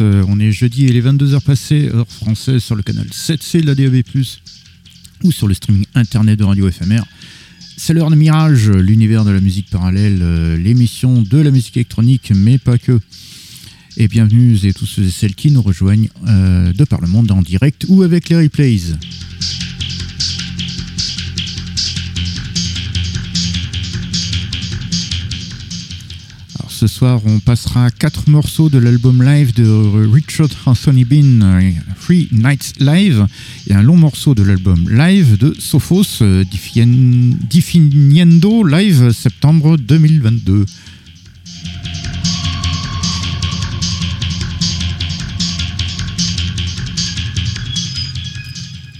Et. Euh, on est jeudi et les 22h passées, heure française, sur le canal 7C de la DAB+, ou sur le streaming internet de Radio FMR. C'est l'heure de Mirage, l'univers de la musique parallèle, euh, l'émission de la musique électronique, mais pas que. Et bienvenue à tous ceux et celles qui nous rejoignent euh, de par le monde en direct ou avec les replays. Ce soir, on passera quatre morceaux de l'album live de Richard Anthony Bean, Three Nights Live, et un long morceau de l'album live de Sophos, euh, Definiendo Live septembre 2022.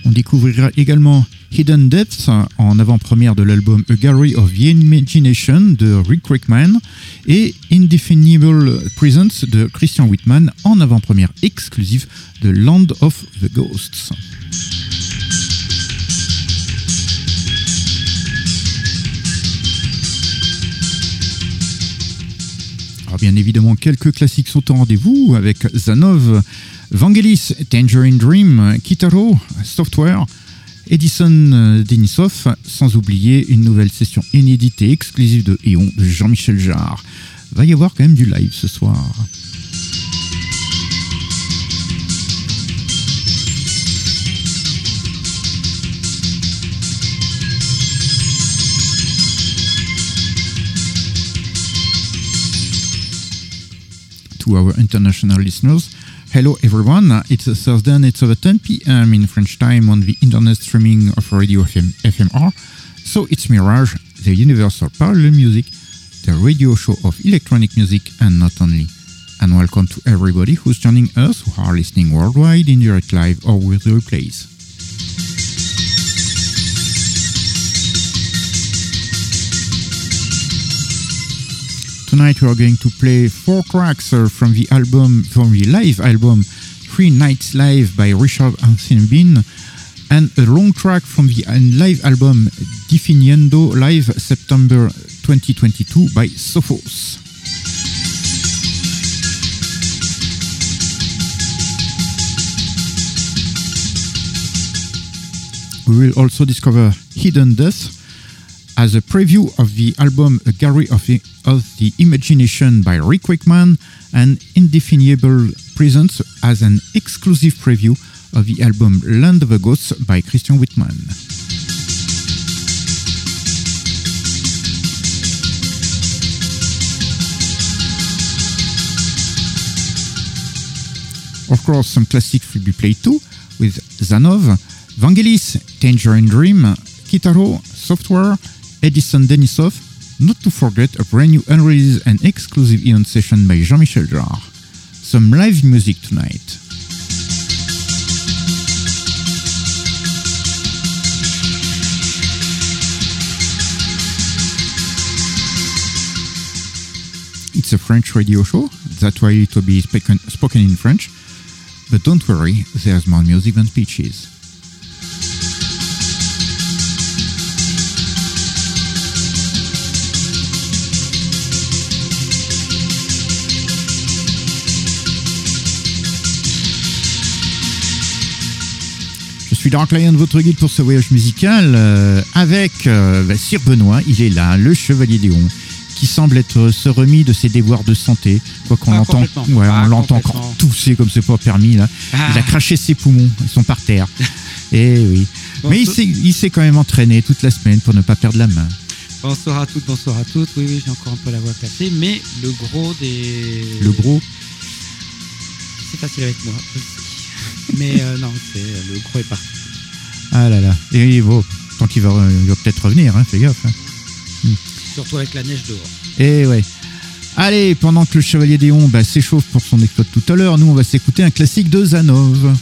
On découvrira également Hidden Depths en avant-première de l'album A Gallery of the Imagination de Rick Rickman et Indefinable Presence de Christian Whitman en avant-première exclusive de Land of the Ghosts. Alors bien évidemment, quelques classiques sont au rendez-vous avec Zanov, Vangelis, Tangerine Dream, Kitaro, Software, Edison euh, Denisov, sans oublier une nouvelle session inédite et exclusive de Eon de Jean-Michel Jarre. Va y avoir quand même du live ce soir. to our international listeners. Hello everyone, uh, it's a Thursday and it's over 10 p.m. in French time on the internet streaming of Radio FM, FMR. So it's Mirage, the universal parallel music, the radio show of electronic music and not only. And welcome to everybody who's joining us who are listening worldwide in direct live or with replays. Tonight we are going to play four tracks uh, from the album, from the live album, Three Nights Live by Richard Bean, and a long track from the uh, live album Definiendo Live September 2022 by Sophos. We will also discover Hidden Death, as a preview of the album A Gallery of the, of the Imagination by Rick Wakeman and Indefinable Presence as an exclusive preview of the album Land of the Ghosts by Christian Whitman. Of course, some classics will be played too, with Zanov, Vangelis, Tangerine Dream, Kitaro, Software, Edison Denisov, not to forget a brand new unreleased and exclusive Eon session by Jean-Michel Jarre. Some live music tonight. It's a French radio show, that's why it will be spoken, spoken in French. But don't worry, there's more music than speeches. Suis Dark Lion, votre guide pour ce voyage musical, euh, avec euh, bah, Sir Benoît, il est là, le Chevalier Léon, qui semble être se remis de ses devoirs de santé. Quoi qu'on Ah, entend, ouais, Ah, on l'entend encore tousser comme c'est pas permis là. Ah. Il a craché ses poumons, ils sont par terre. Et oui. Bon, Mais il s'est, quand même entraîné toute la semaine pour ne pas perdre la main. Bonsoir à toutes, bonsoir à toutes. Oui, oui, j'ai encore un peu la voix cassée, mais le gros des. Le gros, C'est facile avec moi. Mais euh, non, c'est le gros est parti. Ah là là. Et bon, tant qu'il va, il va peut-être revenir, hein, fais gaffe. hein. Surtout avec la neige dehors. Et ouais. Allez, pendant que le Chevalier Déon bah, s'échauffe pour son exploit tout à l'heure, nous on va s'écouter un classique de Zanov.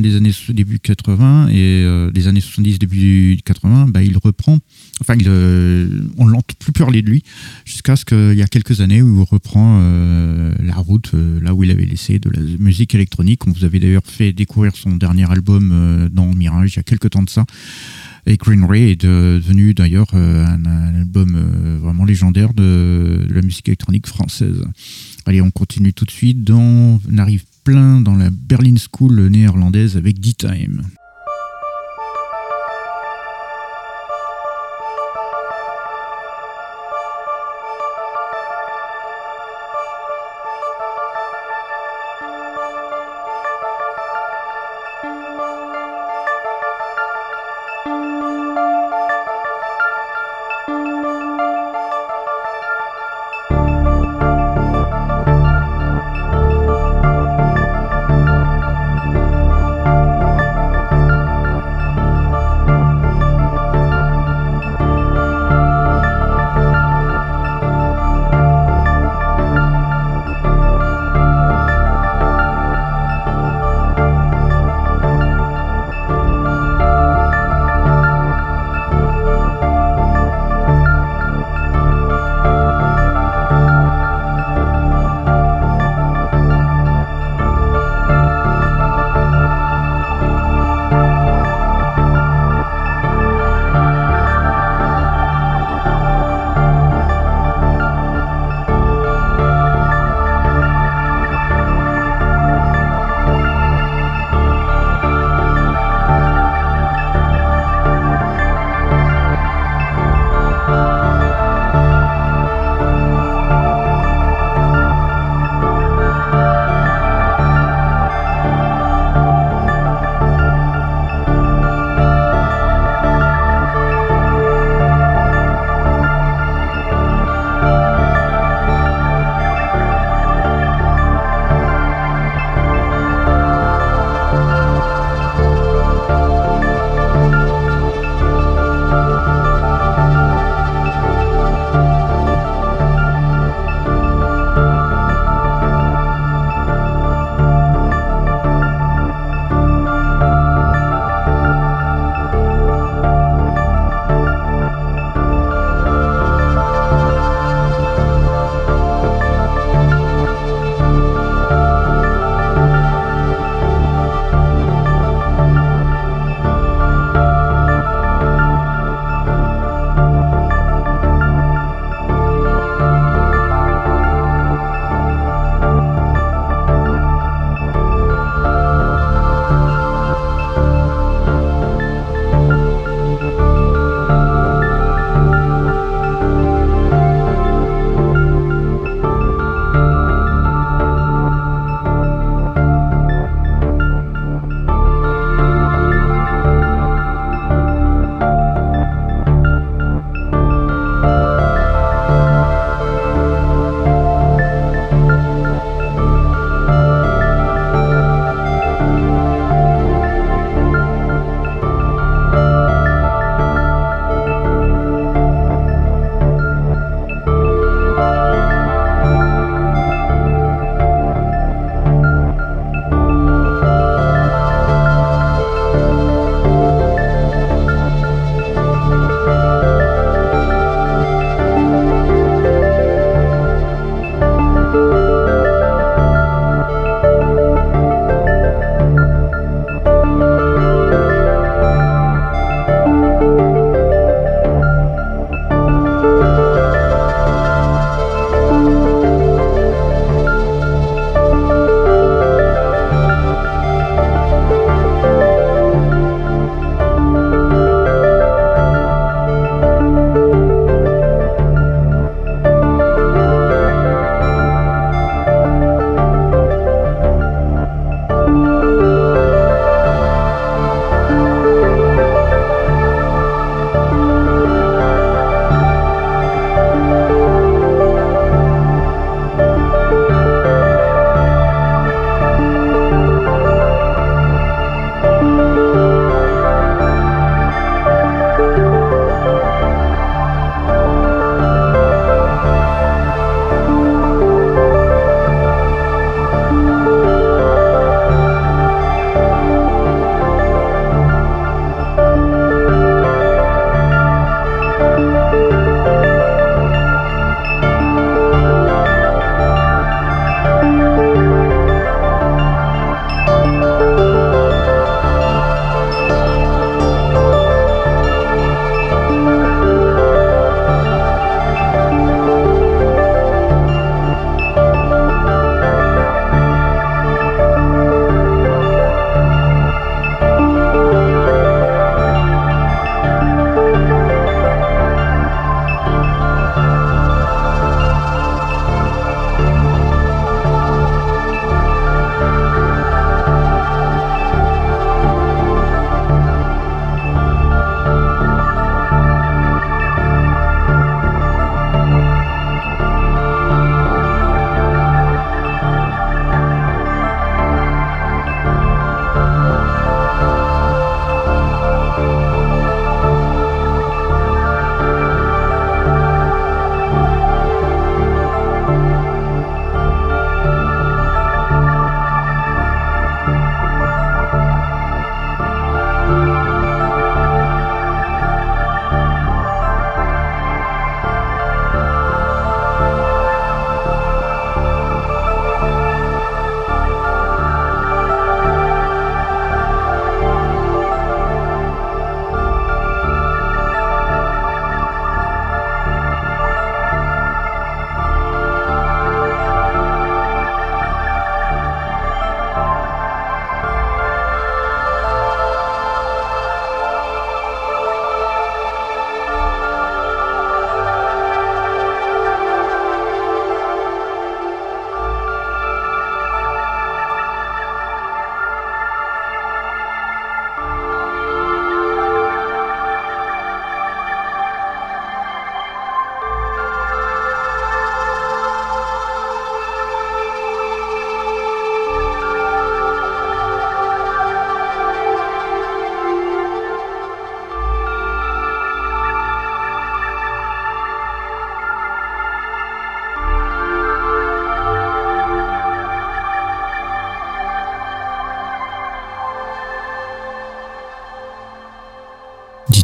Des années début 80 et euh, années 70 début 80, bah, il reprend. Enfin, il, euh, on l'entend plus parler de lui jusqu'à ce qu'il y a quelques années où il reprend euh, la route euh, là où il avait laissé de la musique électronique. On vous avait d'ailleurs fait découvrir son dernier album euh, dans Mirage il y a quelques temps de ça. Et Green Ray est de- devenu d'ailleurs un, album vraiment légendaire de, la musique électronique française. Allez, on continue tout de suite. Dans, on arrive plein dans la Berlin School néerlandaise avec D-Time.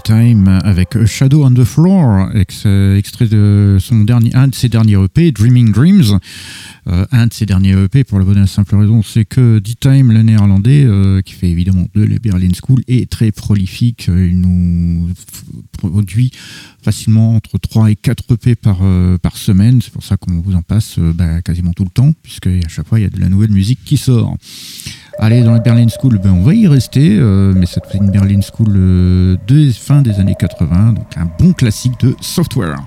D-Time avec Shadow on the Floor, extrait de son dernier, un de ses derniers EP, Dreaming Dreams. Euh, un de ses derniers EP pour la bonne et simple raison, c'est que D-Time, le néerlandais, euh, qui fait évidemment de la Berlin School, est très prolifique. Il nous produit facilement entre 3 et 4 EP par, euh, par semaine. C'est pour ça qu'on vous en passe bah, quasiment tout le temps, puisque à chaque fois, il y a de la nouvelle musique qui sort. Allez, dans la Berlin School, ben, on va y rester, mais c'est une Berlin School de fin des années 80, donc un bon classique de software.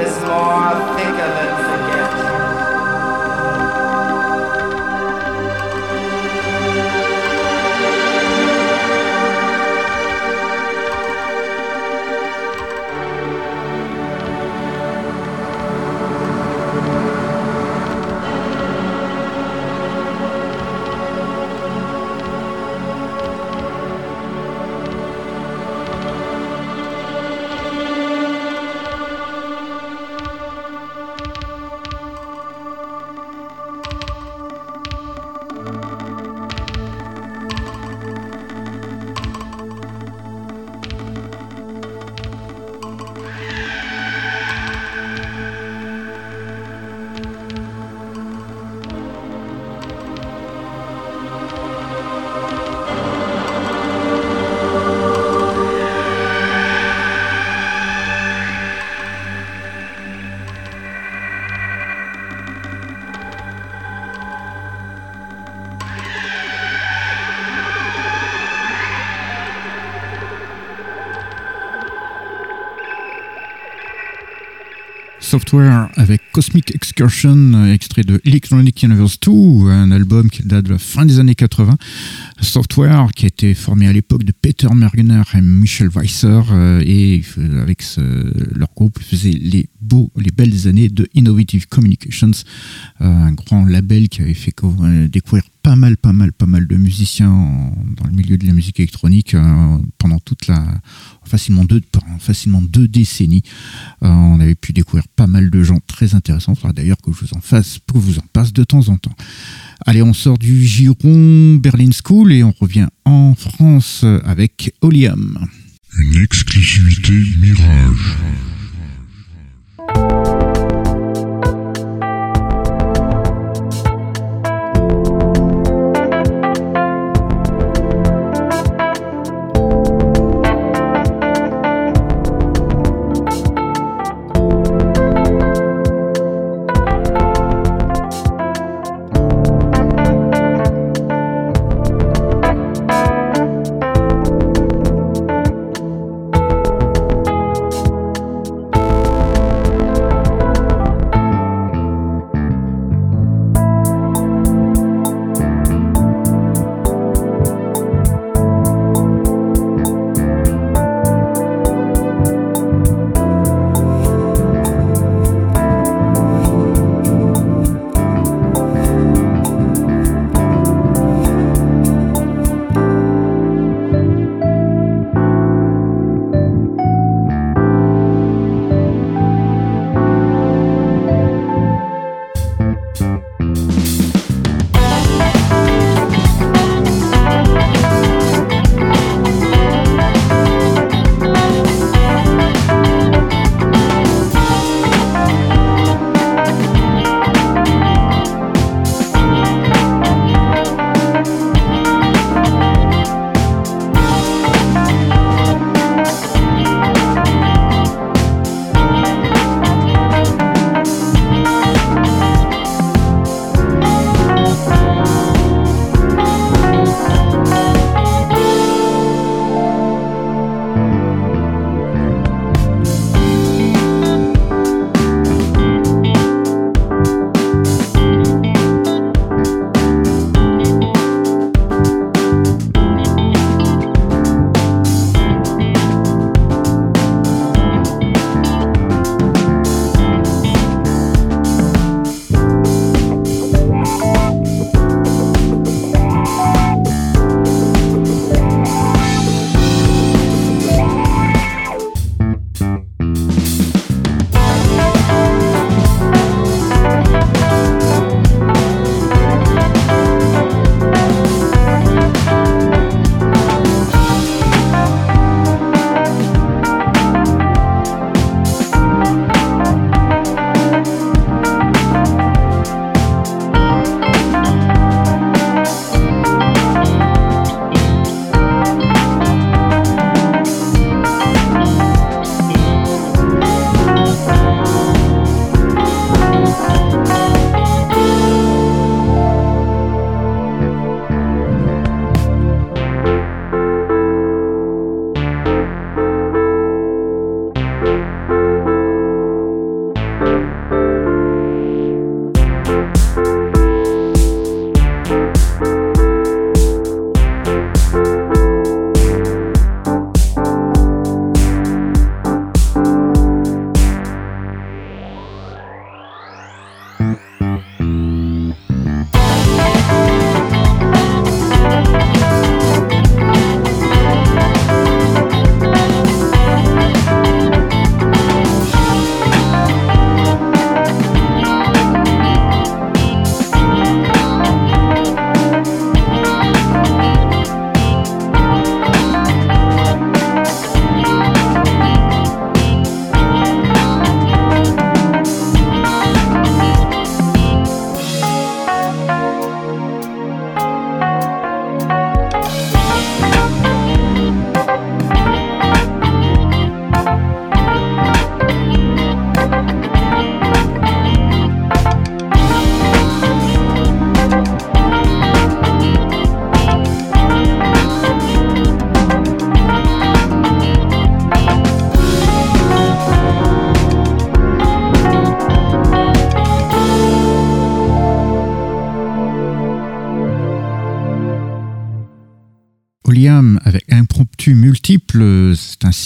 Is more Avec Cosmic Excursion, extrait de Electronic Universe 2, un album qui date de la fin des années 80. Software qui a été formé à l'époque de Peter Mergener et Michel Weisser euh, et avec leur groupe ils faisaient les beaux, les belles années de Innovative Communications, euh, un grand label qui avait fait euh, découvrir pas mal, pas mal, pas mal de musiciens en- dans le milieu de la musique électronique pendant toute la facilement deux, facilement deux décennies. On avait pu découvrir pas mal de gens très intéressants. Il faudra d'ailleurs que je vous en fasse, que vous en passe de temps en temps. Allez, on sort du giron Berlin School et on revient en France avec Olium. Une exclusivité Mirage.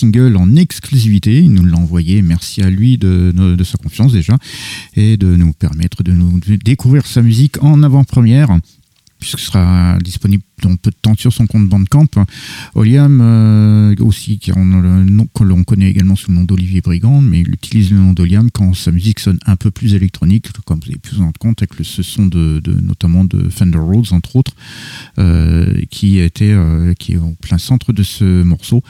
Single en exclusivité. Il nous l'a envoyé. Merci à lui de, sa confiance déjà et de nous permettre de nous découvrir sa musique en avant-première puisque ce sera disponible dans peu de temps sur son compte Bandcamp. Oliam euh, aussi, qui que l'on connaît également sous le nom d'Olivier Brigand, mais il utilise le nom d'Oliam quand sa musique sonne un peu plus électronique, comme vous avez pu vous rendre compte avec ce son de, notamment de Fender Rhodes entre autres, euh, qui était euh, qui est au plein centre de ce morceau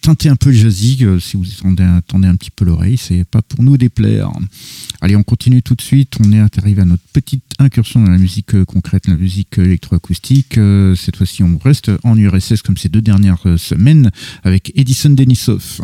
teinté un peu jazzy, si vous attendez un petit peu l'oreille, c'est pas pour nous déplaire. Allez, on continue tout de suite. On est arrivé à notre petite incursion dans la musique euh, concrète, la musique électroacoustique. Euh, cette fois-ci, on reste en URSS comme ces deux dernières euh, semaines avec Edison Denisov.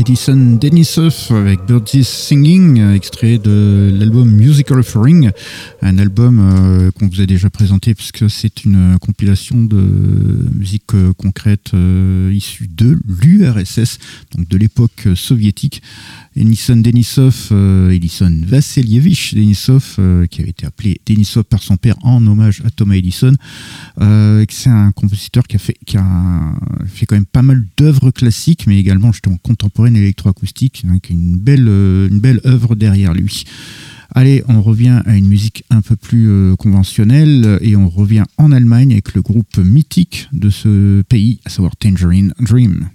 Edison Denisov avec Birds Singing, extrait de l'album Musical Offering, un album euh, qu'on vous a déjà présenté puisque c'est une compilation de musique euh, concrète euh, issue de l'URSS, donc de l'époque soviétique. Edison Denisov, Edison Vassilievich Denisov, qui avait été appelé Denisov par son père en hommage à Thomas Edison. c'est un compositeur qui a fait, qui fait quand même pas mal d'œuvres classiques, mais également justement contemporaines électroacoustique, avec une belle, une belle œuvre derrière lui. Allez, on revient à une musique un peu plus conventionnelle et on revient en Allemagne avec le groupe mythique de ce pays, à savoir Tangerine Dream.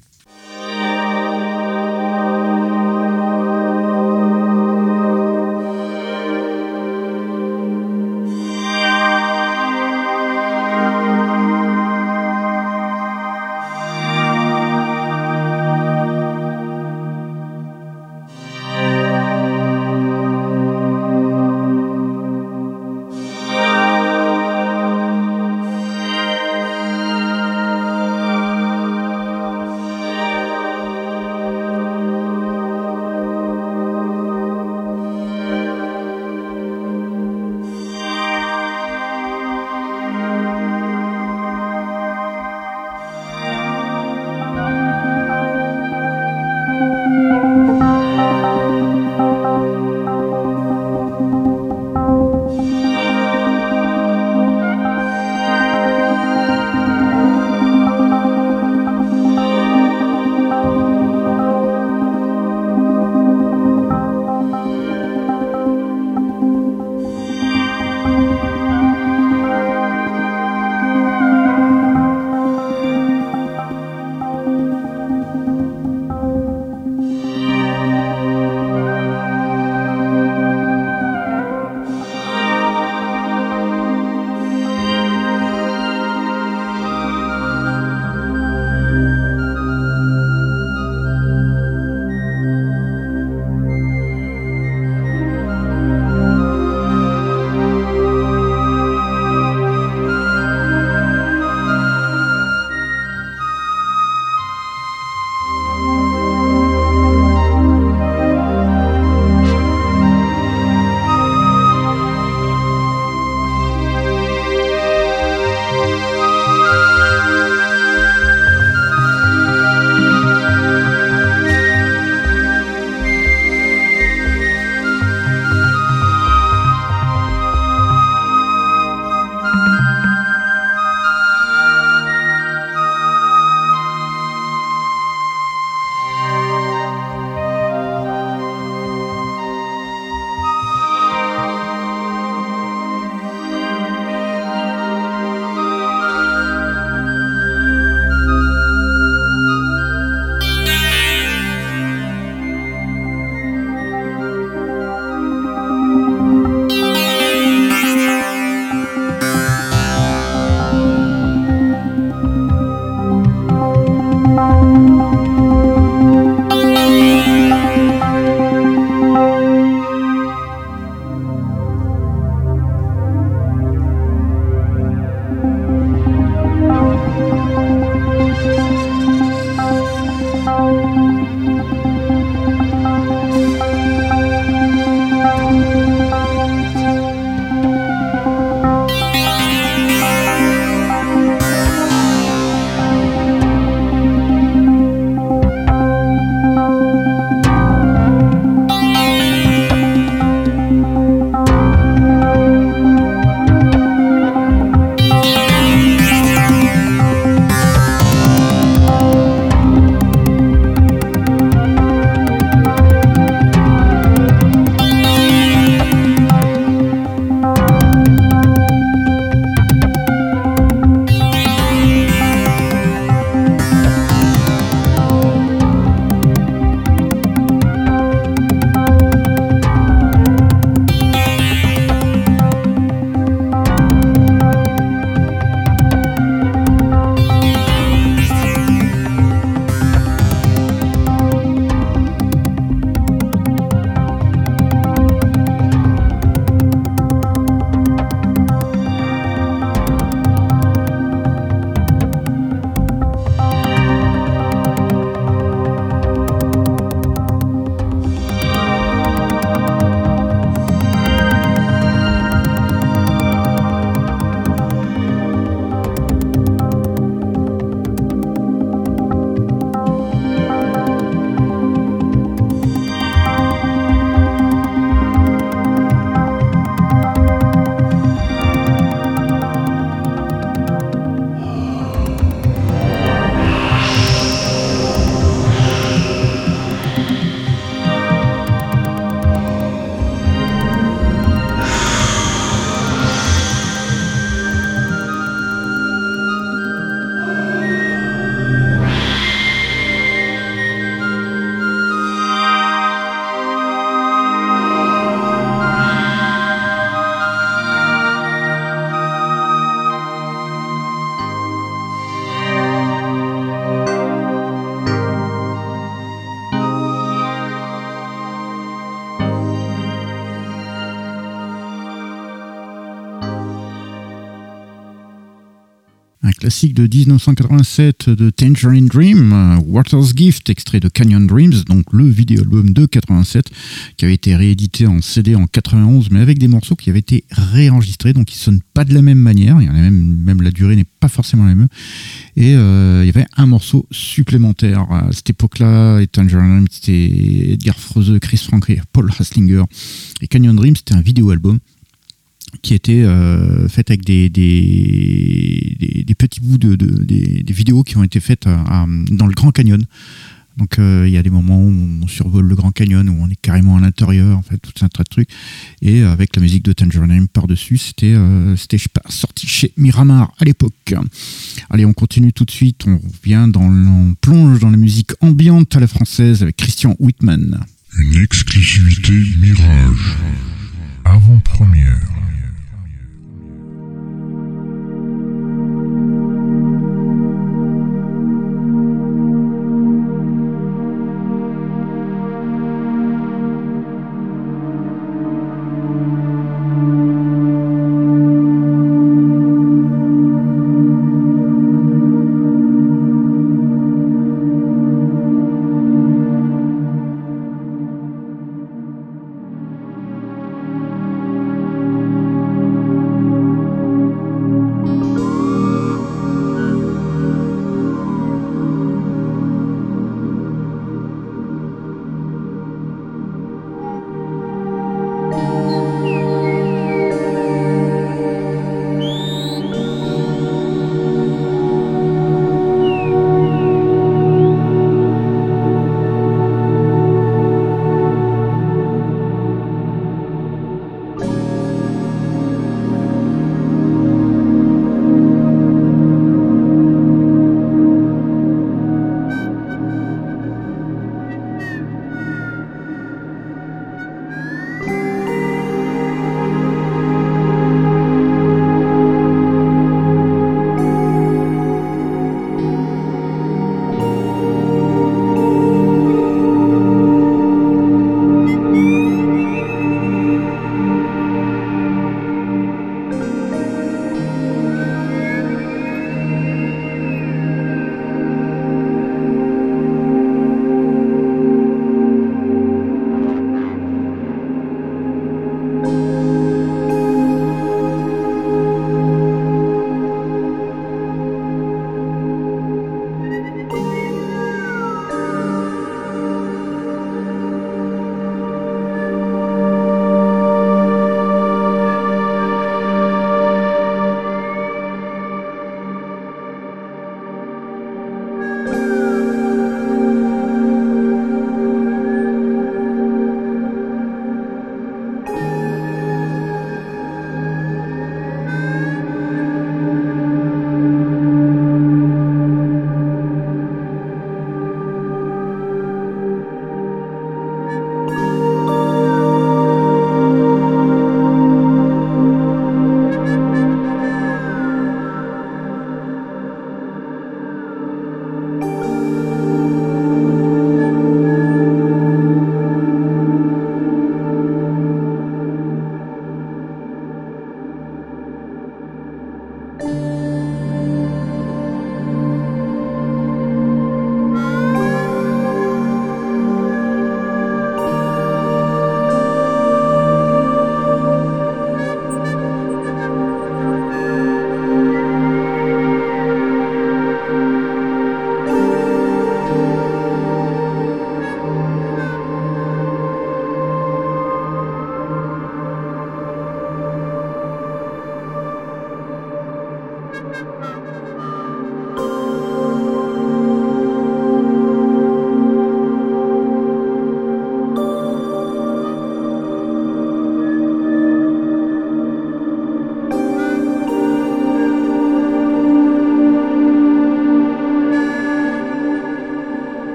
De 1987 de Tangerine Dream, euh, Water's Gift, extrait de Canyon Dreams, donc le vidéo-album de 87, qui avait été réédité en CD en 91, mais avec des morceaux qui avaient été réenregistrés, donc ils sonnent pas de la même manière, il y en a même, même la durée n'est pas forcément la même. Et euh, il y avait un morceau supplémentaire. À cette époque-là, et Tangerine Dream, c'était Edgar Froese, Chris Frank et Paul Haslinger. Et Canyon Dream, c'était un vidéo-album qui était euh, fait avec des, des, petits bouts de, de- des, vidéos qui ont été faites à- dans le Grand Canyon. Donc euh, il y a des moments où on survole le Grand Canyon, où on est carrément à l'intérieur, en fait, tout un tas de trucs. Et euh, avec la musique de Tangerine par-dessus, c'était, euh, sorti chez Miramar à l'époque. Allez, on continue tout de suite, on revient dans, on plonge dans la musique ambiante à la française avec Christian Whitman. Une exclusivité Mirage. Avant-première.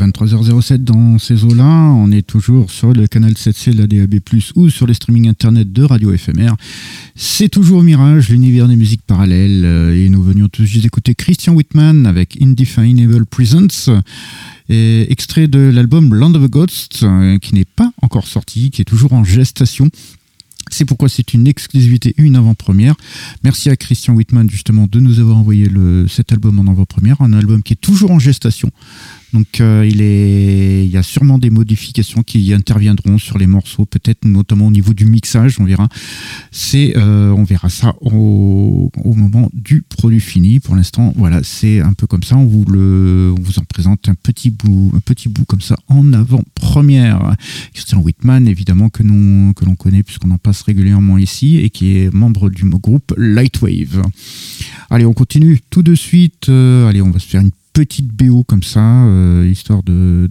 23h07 dans ces eaux-là. On est toujours sur le canal 7C de la DAB+, ou sur les streaming internet de Radio FMR. C'est toujours Mirage, l'univers des musiques parallèles. Euh, Et nous venions tous juste d'écouter Christian Whitman avec Indefinable Presence, extrait de l'album Land of the Ghosts, euh, qui n'est pas encore sorti, qui est toujours en gestation. C'est pourquoi c'est une exclusivité, une avant-première. Merci à Christian Whitman justement de nous avoir envoyé cet album en avant-première, un album qui est toujours en gestation. Donc euh, il, y a sûrement des modifications qui interviendront sur les morceaux, peut-être notamment au niveau du mixage, on verra. C'est, euh, on verra ça au, moment du produit fini. Pour l'instant, voilà, c'est un peu comme ça. On vous en présente un petit bout, un petit bout comme ça en avant-première. Christian Whitman, évidemment que l'on connaît puisqu'on en passe régulièrement ici et qui est membre du groupe Lightwave. Allez, on continue tout de suite. Euh, allez, on va se faire une petite BO comme ça, euh, histoire de,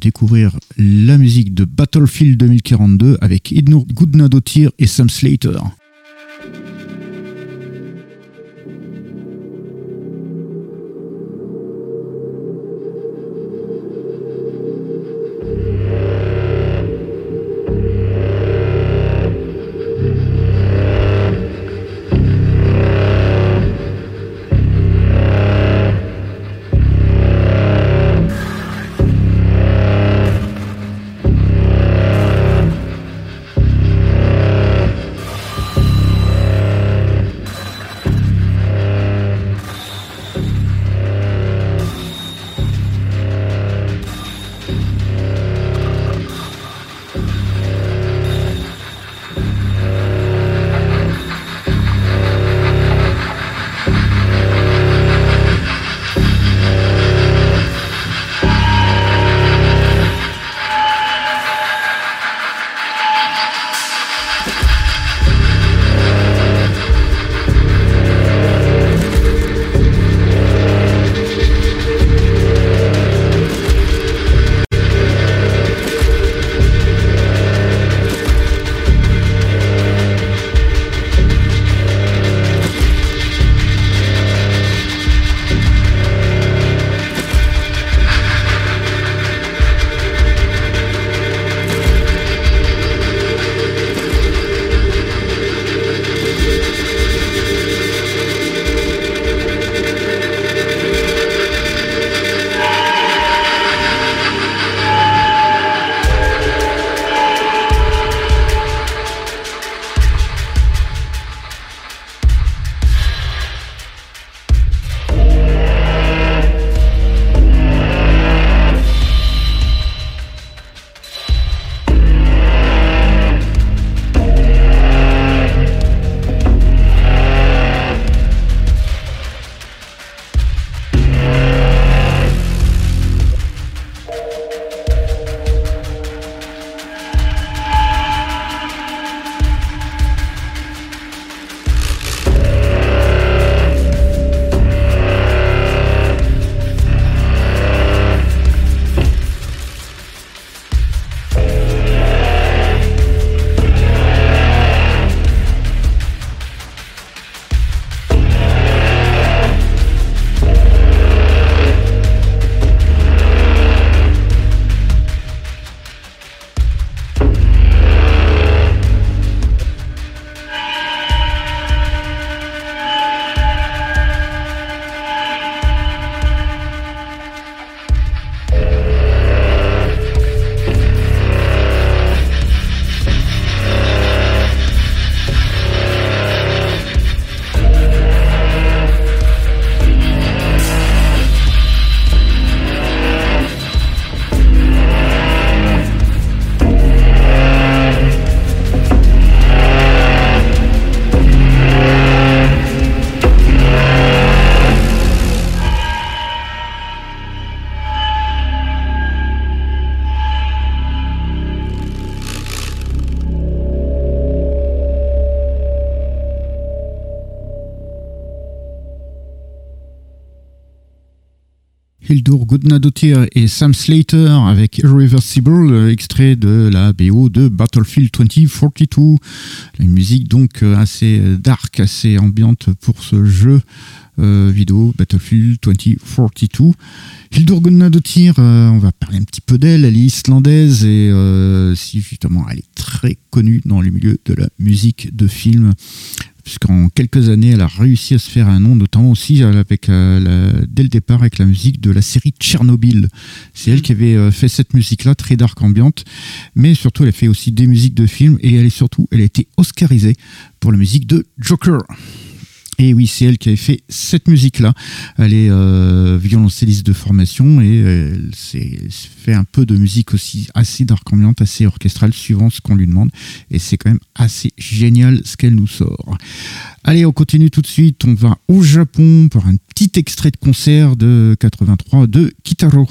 découvrir la musique de Battlefield 2042 avec Idnur Goodnadotir et Sam Slater. Hildur Gudnadottir et Sam Slater avec Irreversible, euh, extrait de la BO de Battlefield 2042. Une musique donc euh, assez dark, assez ambiante pour ce jeu euh, vidéo Battlefield 2042. Hildur Gudnadottir, on va parler un petit peu d'elle, elle est islandaise et si justement elle est très connue dans le milieu de la musique de film puisqu'en quelques années, elle a réussi à se faire un nom, notamment aussi avec, euh, dès le départ avec la musique de la série Tchernobyl. C'est elle qui avait euh, fait cette musique-là, très dark ambiante, mais surtout elle a fait aussi des musiques de films et elle est surtout, elle a été oscarisée pour la musique de Joker. Et oui, c'est elle qui avait fait cette musique-là. Elle est euh, violoncelliste de formation et elle fait un peu de musique aussi assez dark ambiante, assez orchestrale, suivant ce qu'on lui demande. Et c'est quand même assez génial ce qu'elle nous sort. Allez, on continue tout de suite. On va au Japon pour un petit extrait de concert de 83 de Kitaro.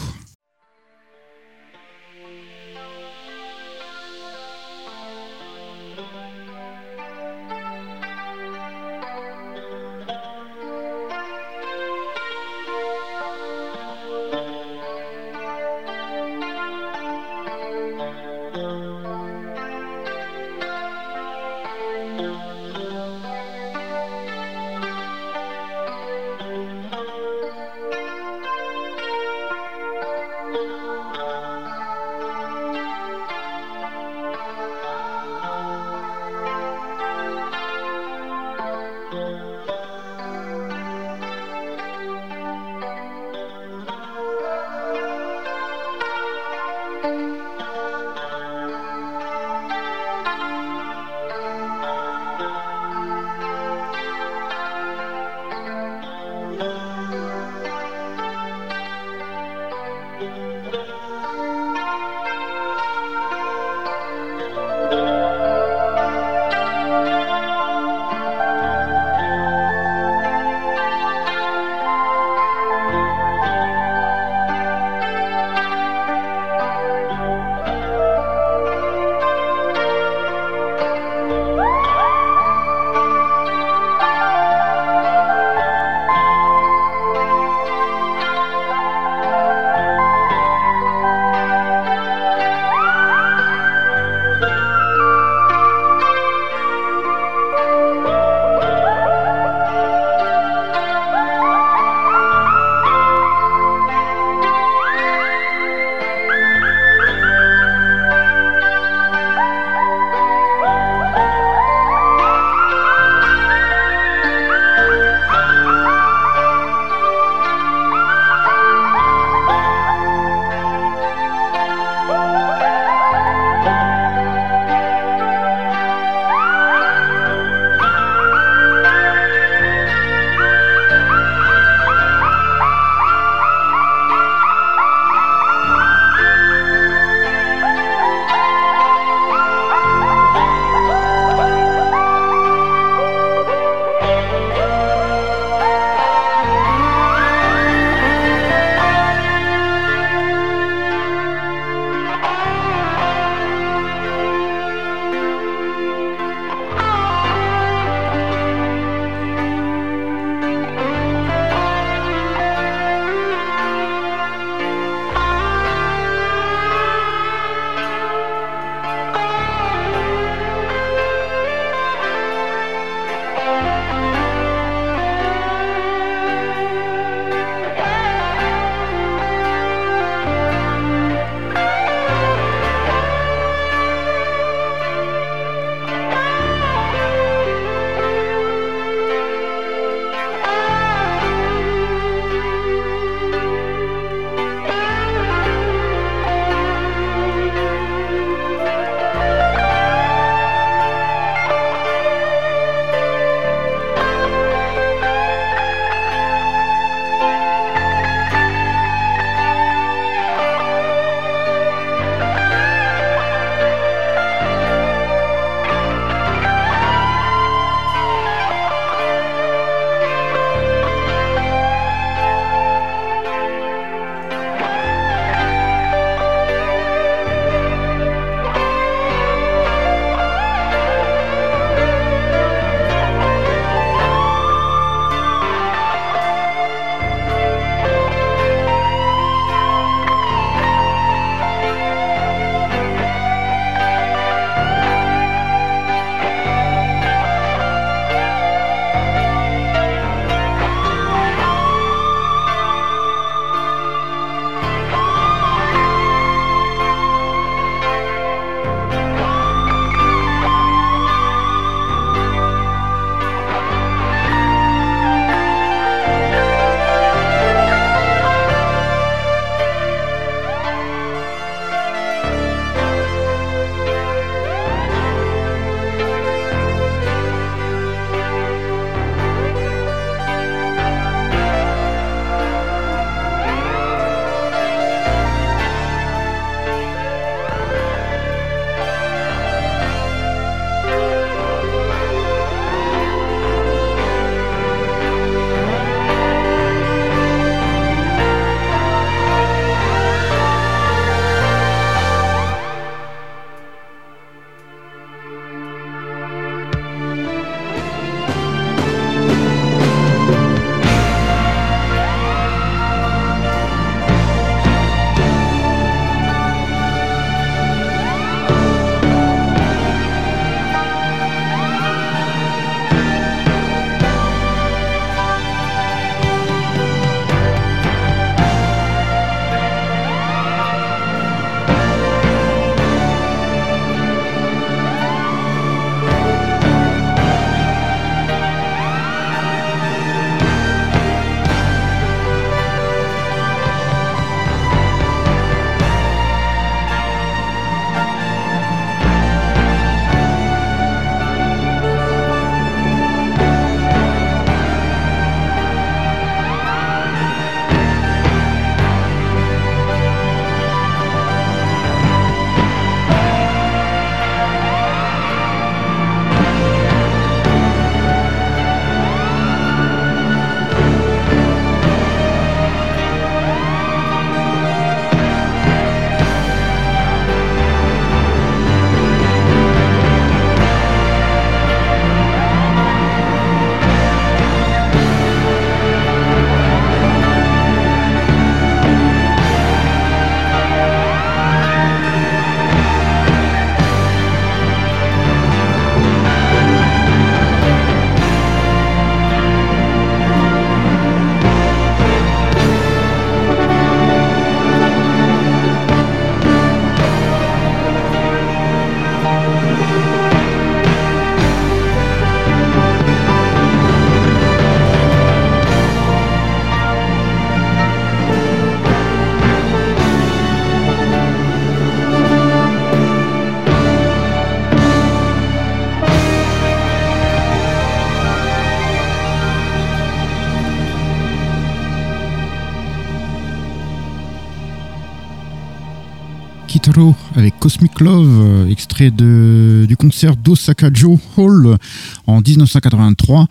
Cosmic Love, euh, extrait du concert d'Osaka Joe Hall en 1983.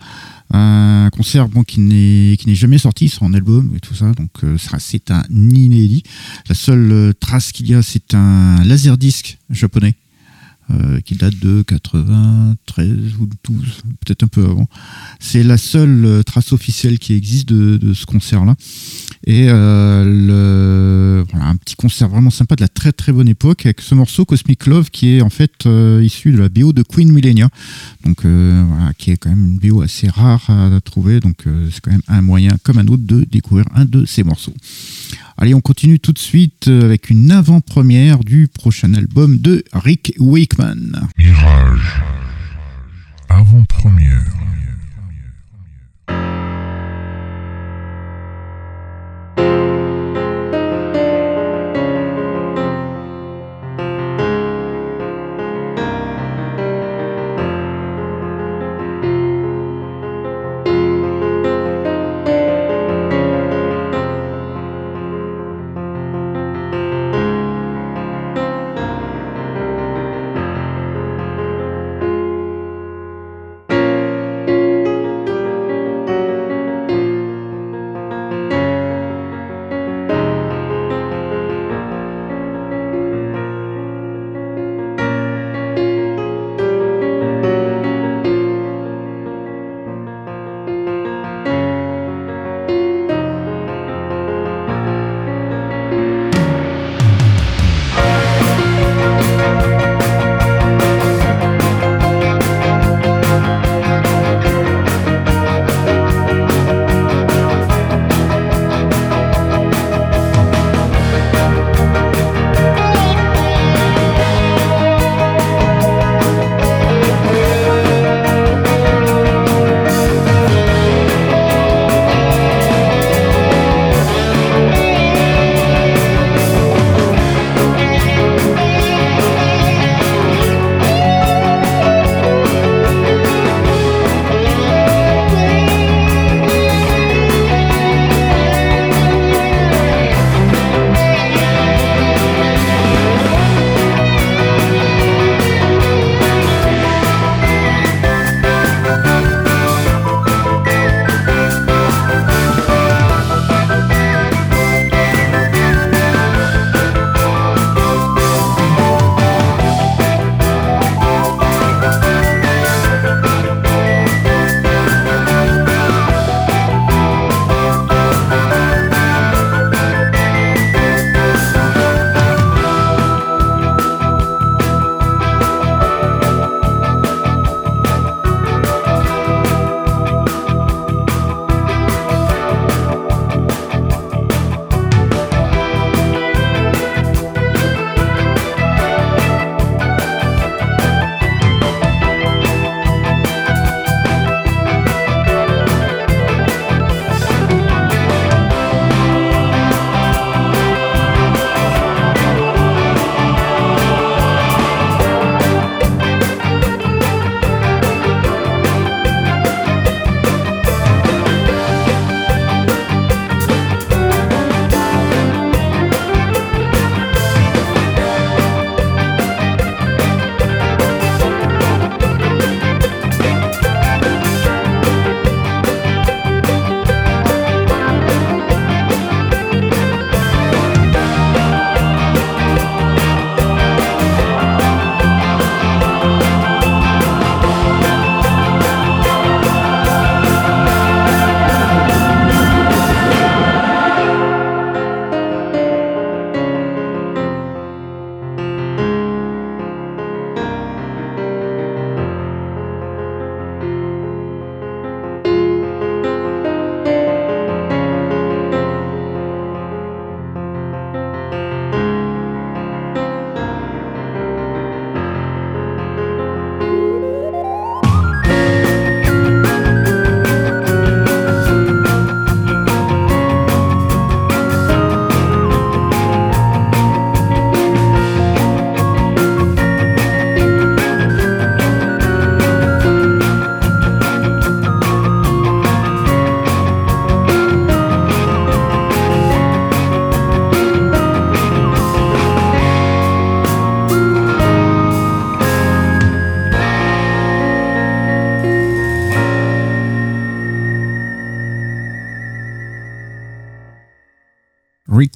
Un concert bon, qui n'est jamais sorti, en album et tout ça, donc euh, c'est un inédit. La seule euh, trace qu'il y a, c'est un laserdisc japonais euh, qui date de 93 ou 12, peut-être un peu avant. C'est la seule euh, trace officielle qui existe de, ce concert-là. Et euh, voilà, un petit concert vraiment sympa de la très très bonne époque avec ce morceau Cosmic Love qui est en fait issu de la BO de Queen Millennia. Donc voilà, qui est quand même une BO assez rare à, trouver. Donc c'est quand même un moyen comme un autre de découvrir un de ces morceaux. Allez, on continue tout de suite euh, avec une avant-première du prochain album de Rick Wakeman. Mirage. Avant-première.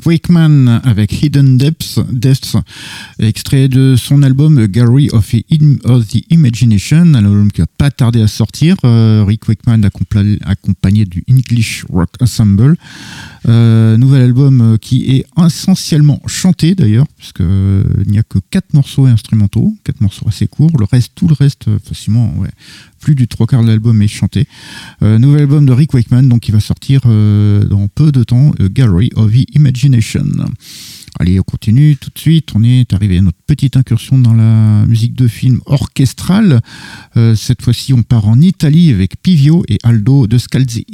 Wakeman avec Hidden Depths, extrait de son album Gallery of, the Imagination, un album qui va pas tarder à sortir. Euh, Rick Wakeman accompagné du English Rock Ensemble. Euh, nouvel album qui est essentiellement chanté d'ailleurs, puisque il n'y a que quatre morceaux instrumentaux, quatre morceaux assez courts. Le reste, tout le reste, facilement, ouais, plus du trois quarts de l'album est chanté. nouvel album de Rick Wakeman, donc qui va sortir dans peu de temps, Gallery of the Imagination. Allez, on continue tout de suite. On est arrivé à notre petite incursion dans la musique de film orchestrale. Euh, cette fois-ci, on part en Italie avec Pivio et Aldo de Scalzi.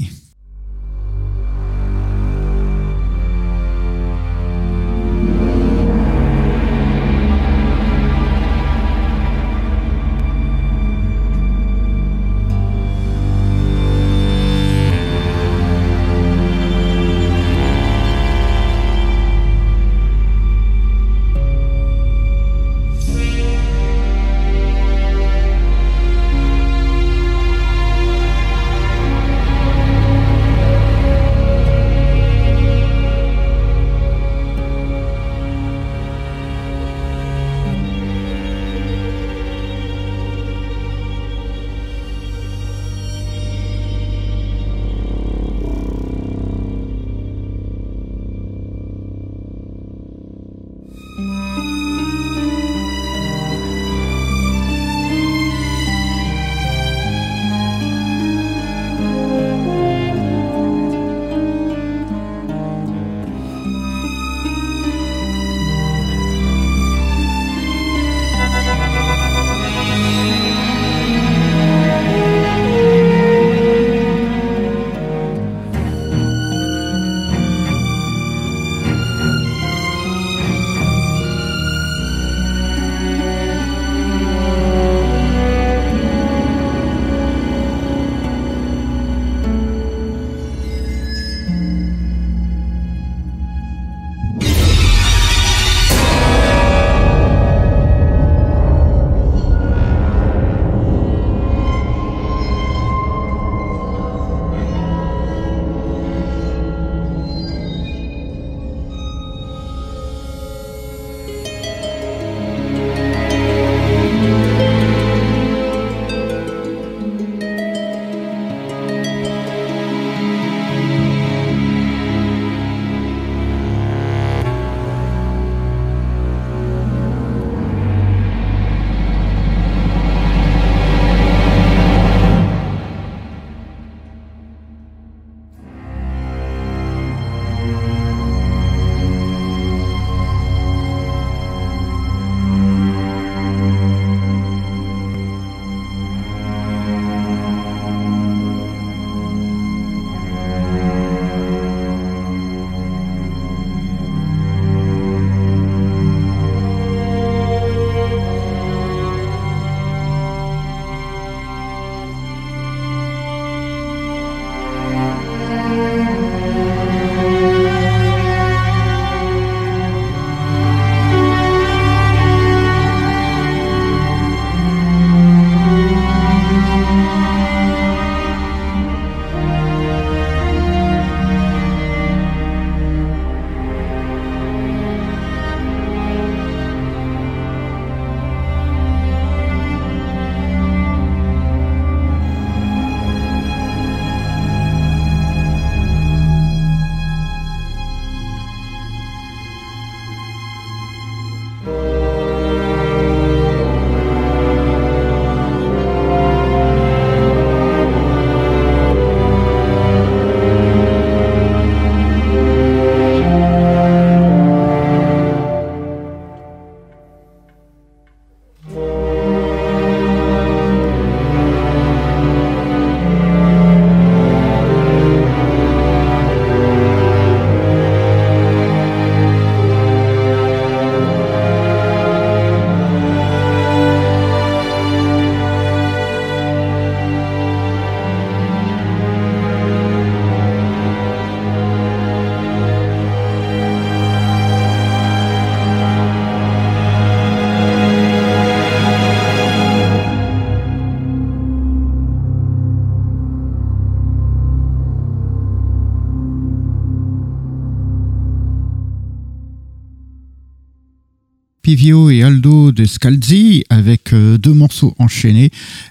Pivio et Aldo de Scalzi avec euh, deux morceaux enchaînés,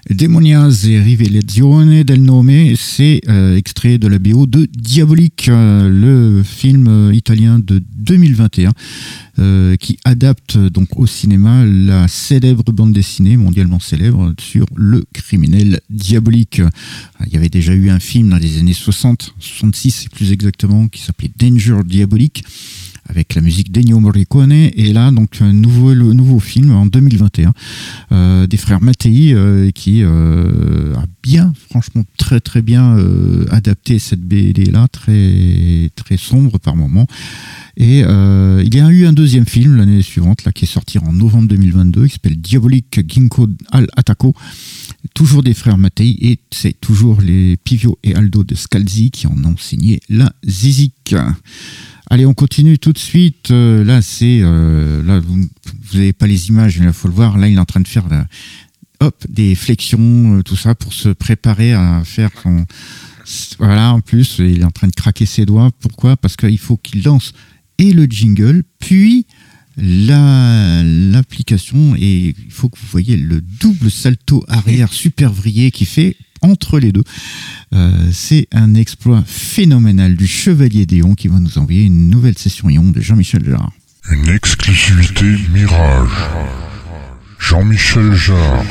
Demonias et Rivelazione del Nome. C'est euh, extrait de la BO de Diabolique, euh, le film italien de 2021 qui adapte donc au cinéma la célèbre bande dessinée, mondialement célèbre, sur le criminel diabolique. Il y avait déjà eu un film dans les années 60, 66 plus exactement, qui s'appelait Danger Diabolique avec la musique d'Ennio Morricone. Et là donc un nouveau nouveau film en 2021 euh, des frères Mattei euh, qui euh, a bien franchement très très bien adapté cette BD là très très sombre par moment et il y a eu un deuxième film l'année suivante là qui est sorti en novembre 2022 qui s'appelle Diabolique Ginkgo al Attacco toujours des frères Mattei et c'est toujours les Pivio et Aldo de Scalzi qui en ont signé la Zizik. Allez, on continue tout de suite. Euh, là, c'est euh, là vous n'avez pas les images, il faut le voir. Là, il est en train de faire hop des flexions, euh, tout ça pour se préparer à faire son voilà. En plus, il est en train de craquer ses doigts. Pourquoi? Parce qu'il faut qu'il lance et le jingle, puis la l'application et il faut que vous voyez le double salto arrière super vrillé qui fait entre les deux. Euh, c'est un exploit phénoménal du Chevalier Déon qui va nous envoyer une nouvelle session Ion de Jean-Michel Jarre. Une exclusivité Mirage. Jean-Michel Jarre.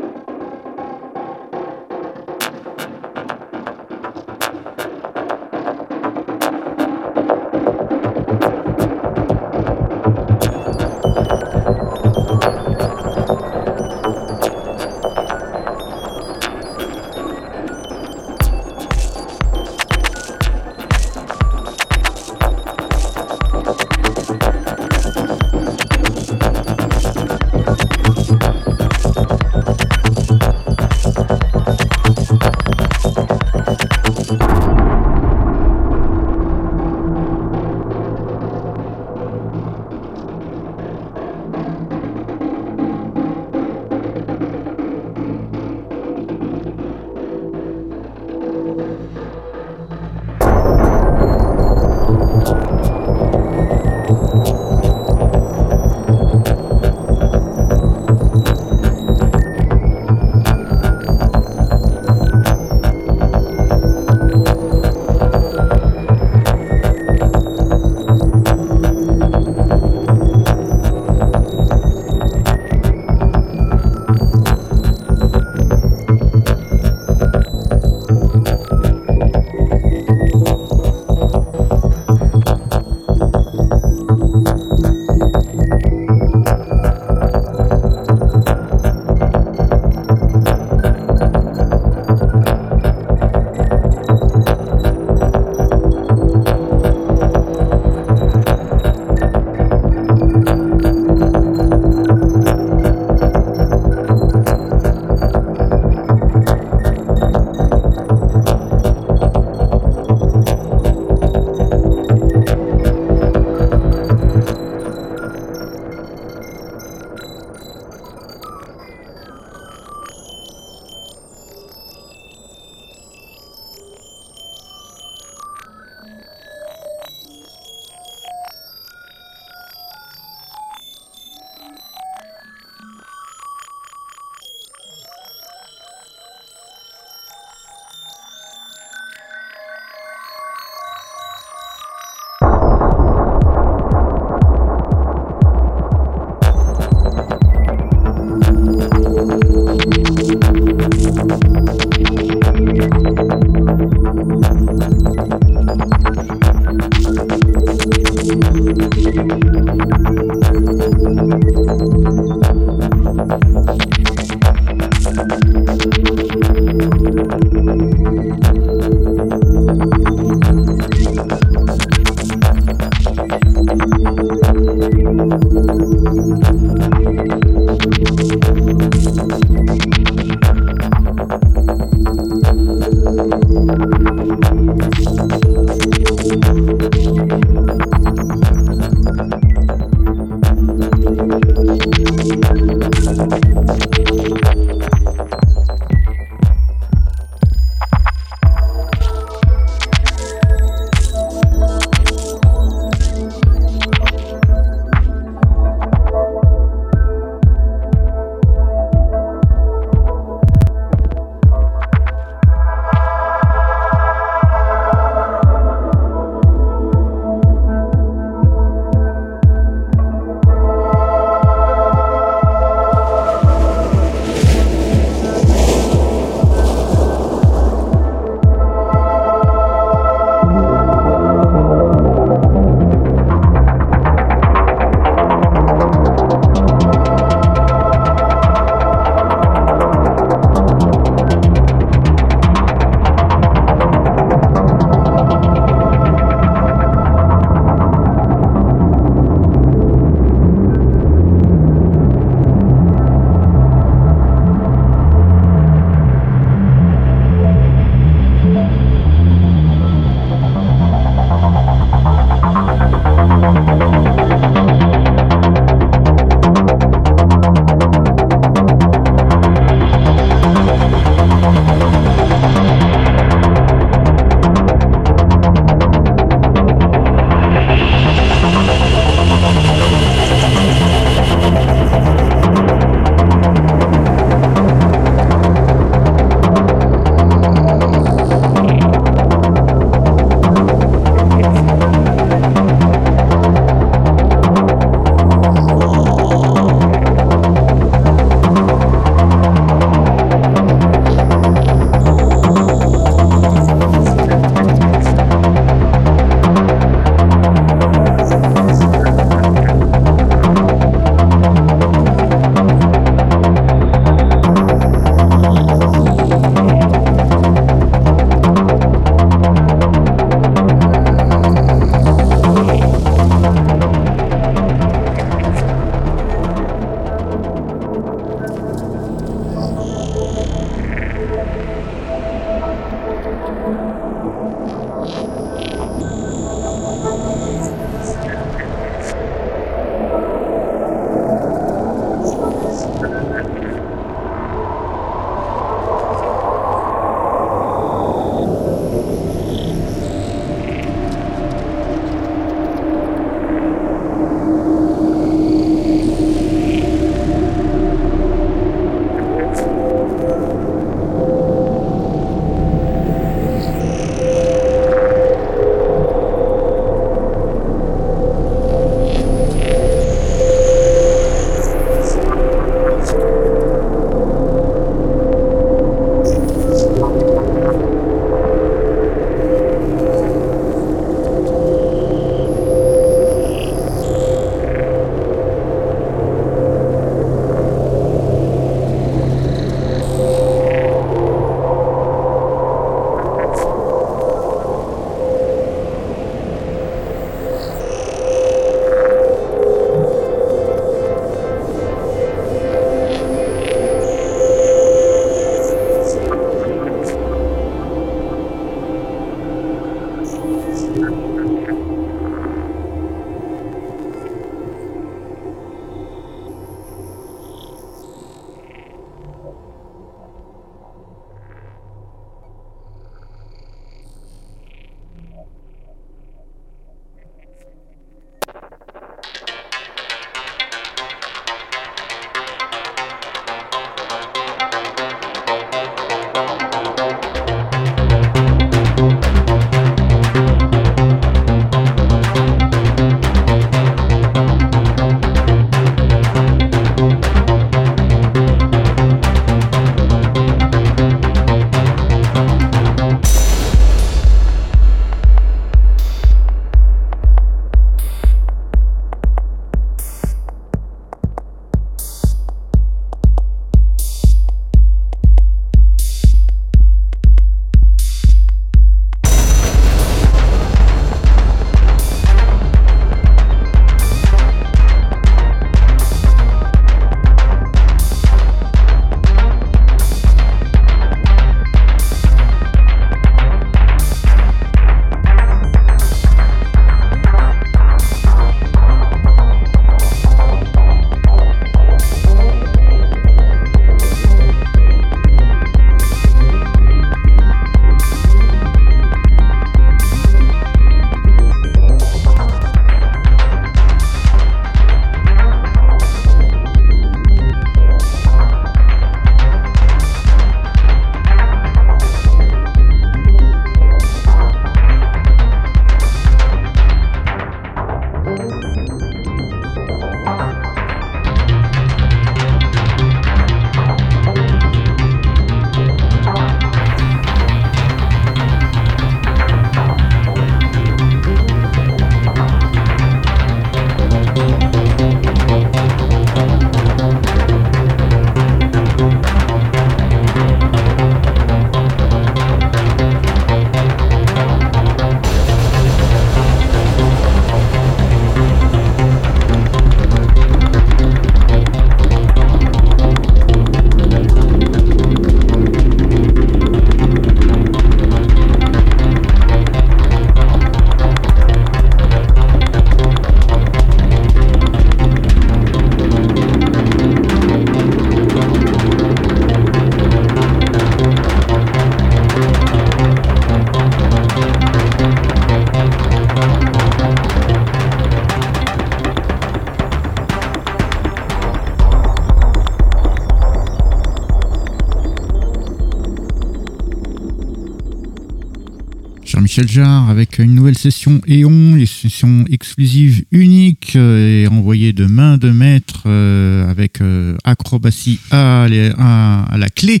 Jean-Michel Jarre avec une nouvelle session EON, une session exclusive unique euh, et envoyée de main de maître euh, avec euh, acrobatie à, à, la clé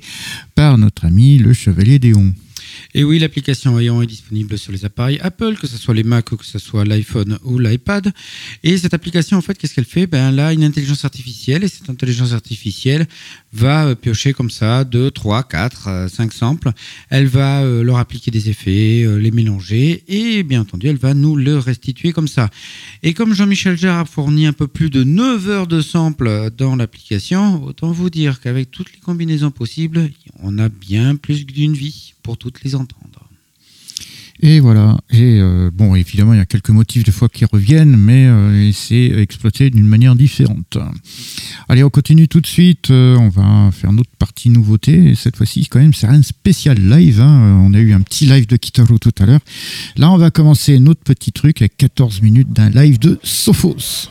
par notre ami le Chevalier d'Éon. Et oui, l'application Aeon est disponible sur les appareils Apple, que ce soit les Mac que ce soit l'iPhone ou l'iPad. Et cette application, en fait, qu'est-ce qu'elle fait? Ben, a une intelligence artificielle et cette intelligence artificielle va euh, piocher comme ça 2, 3, 4, 5 samples. Elle va euh, leur appliquer des effets, euh, les mélanger et bien entendu, elle va nous le restituer comme ça. Et comme Jean-Michel Jarre a fourni un peu plus de 9 heures de samples dans l'application, autant vous dire qu'avec toutes les combinaisons possibles, on a bien plus d'une vie pour toutes les entendre. Et voilà. Et euh, bon, évidemment, il y a quelques motifs des fois qui reviennent, mais euh, c'est exploité d'une manière différente. Allez, on continue tout de suite. Euh, on va faire notre partie nouveauté. Et cette fois-ci, quand même, c'est un spécial live. Hein. On a eu un petit live de Kitaro tout à l'heure. Là, on va commencer notre petit truc avec 14 minutes d'un live de Sophos.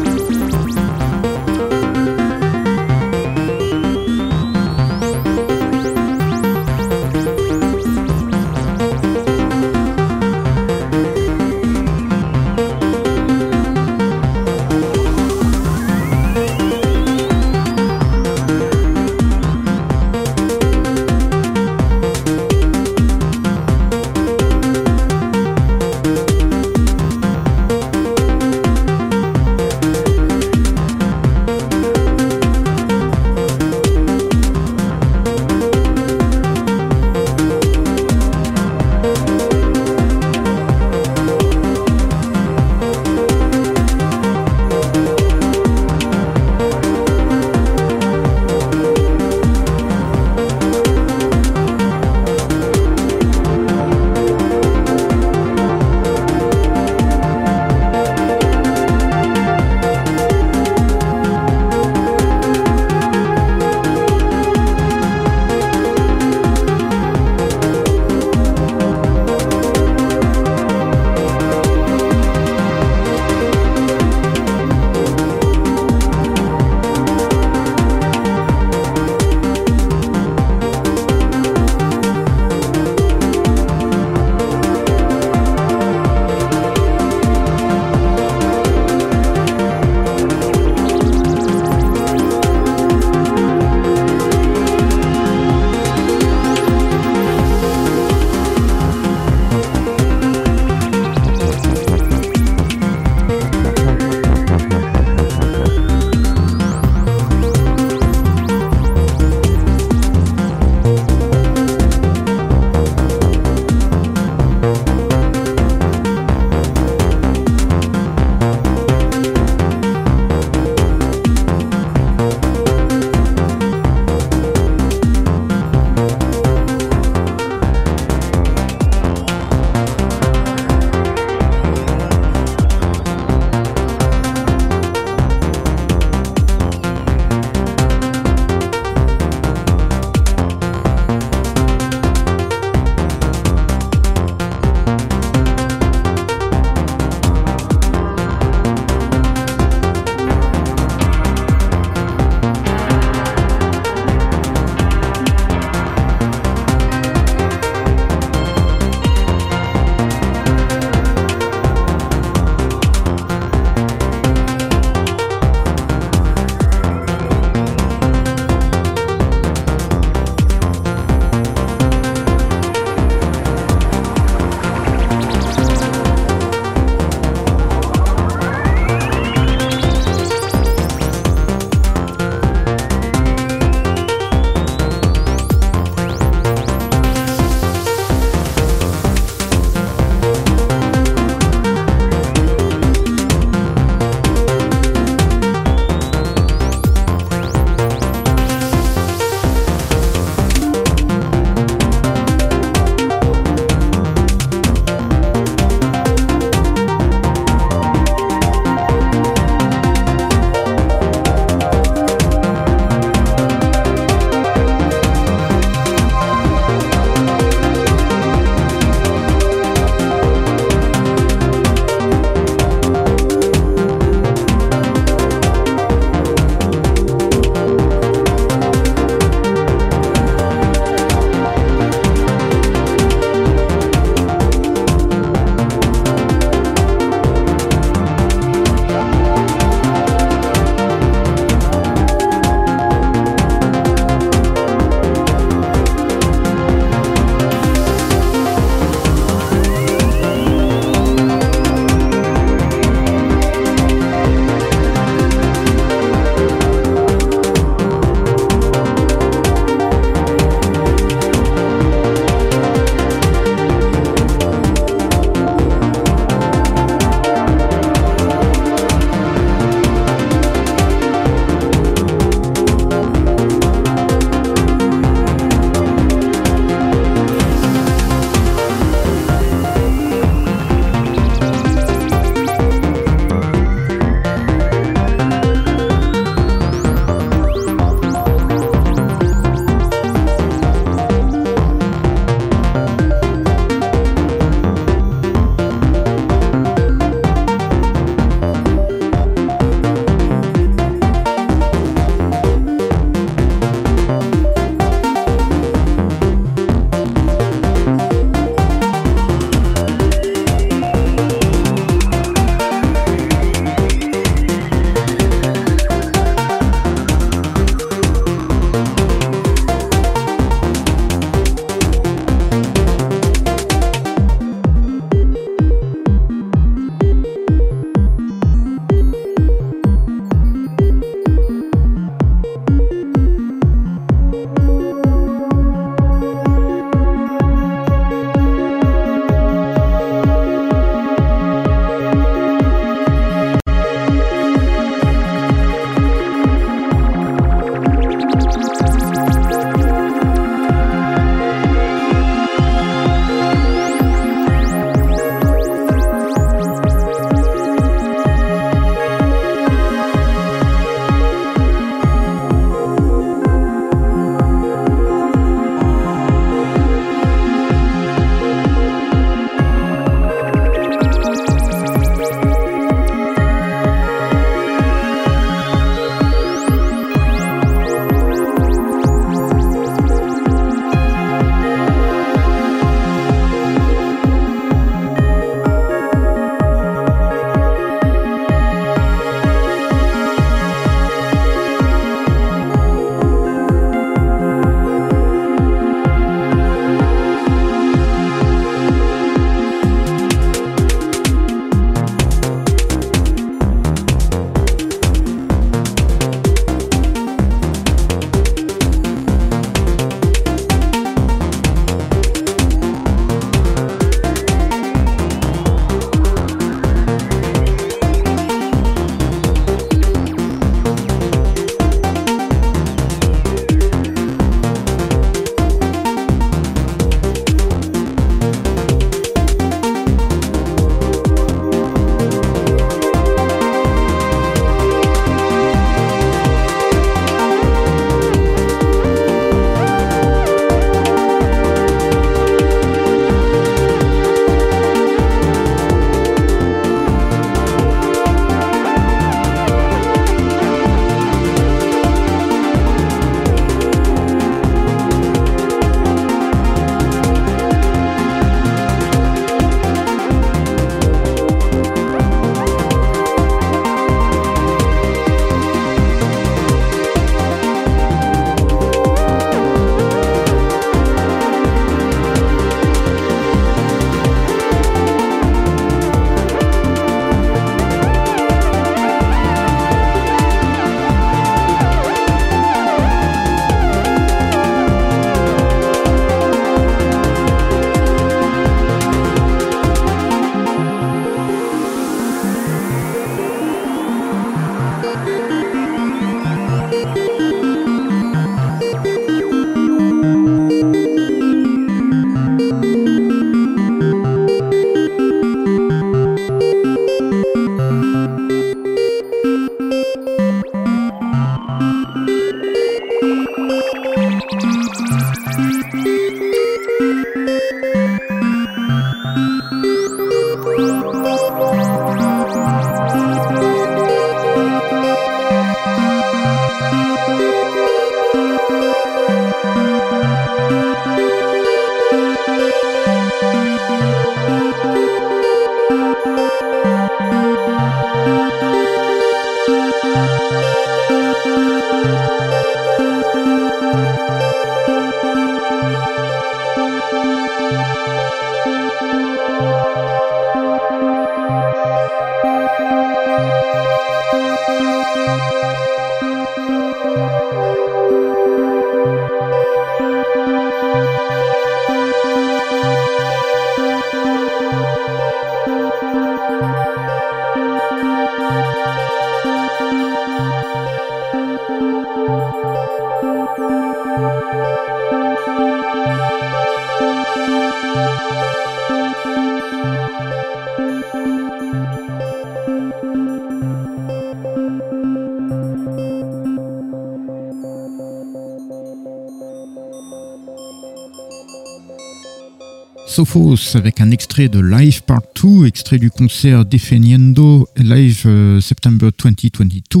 Avec un extrait de Live Part 2, extrait du concert Defeniendo Live euh, September 2022.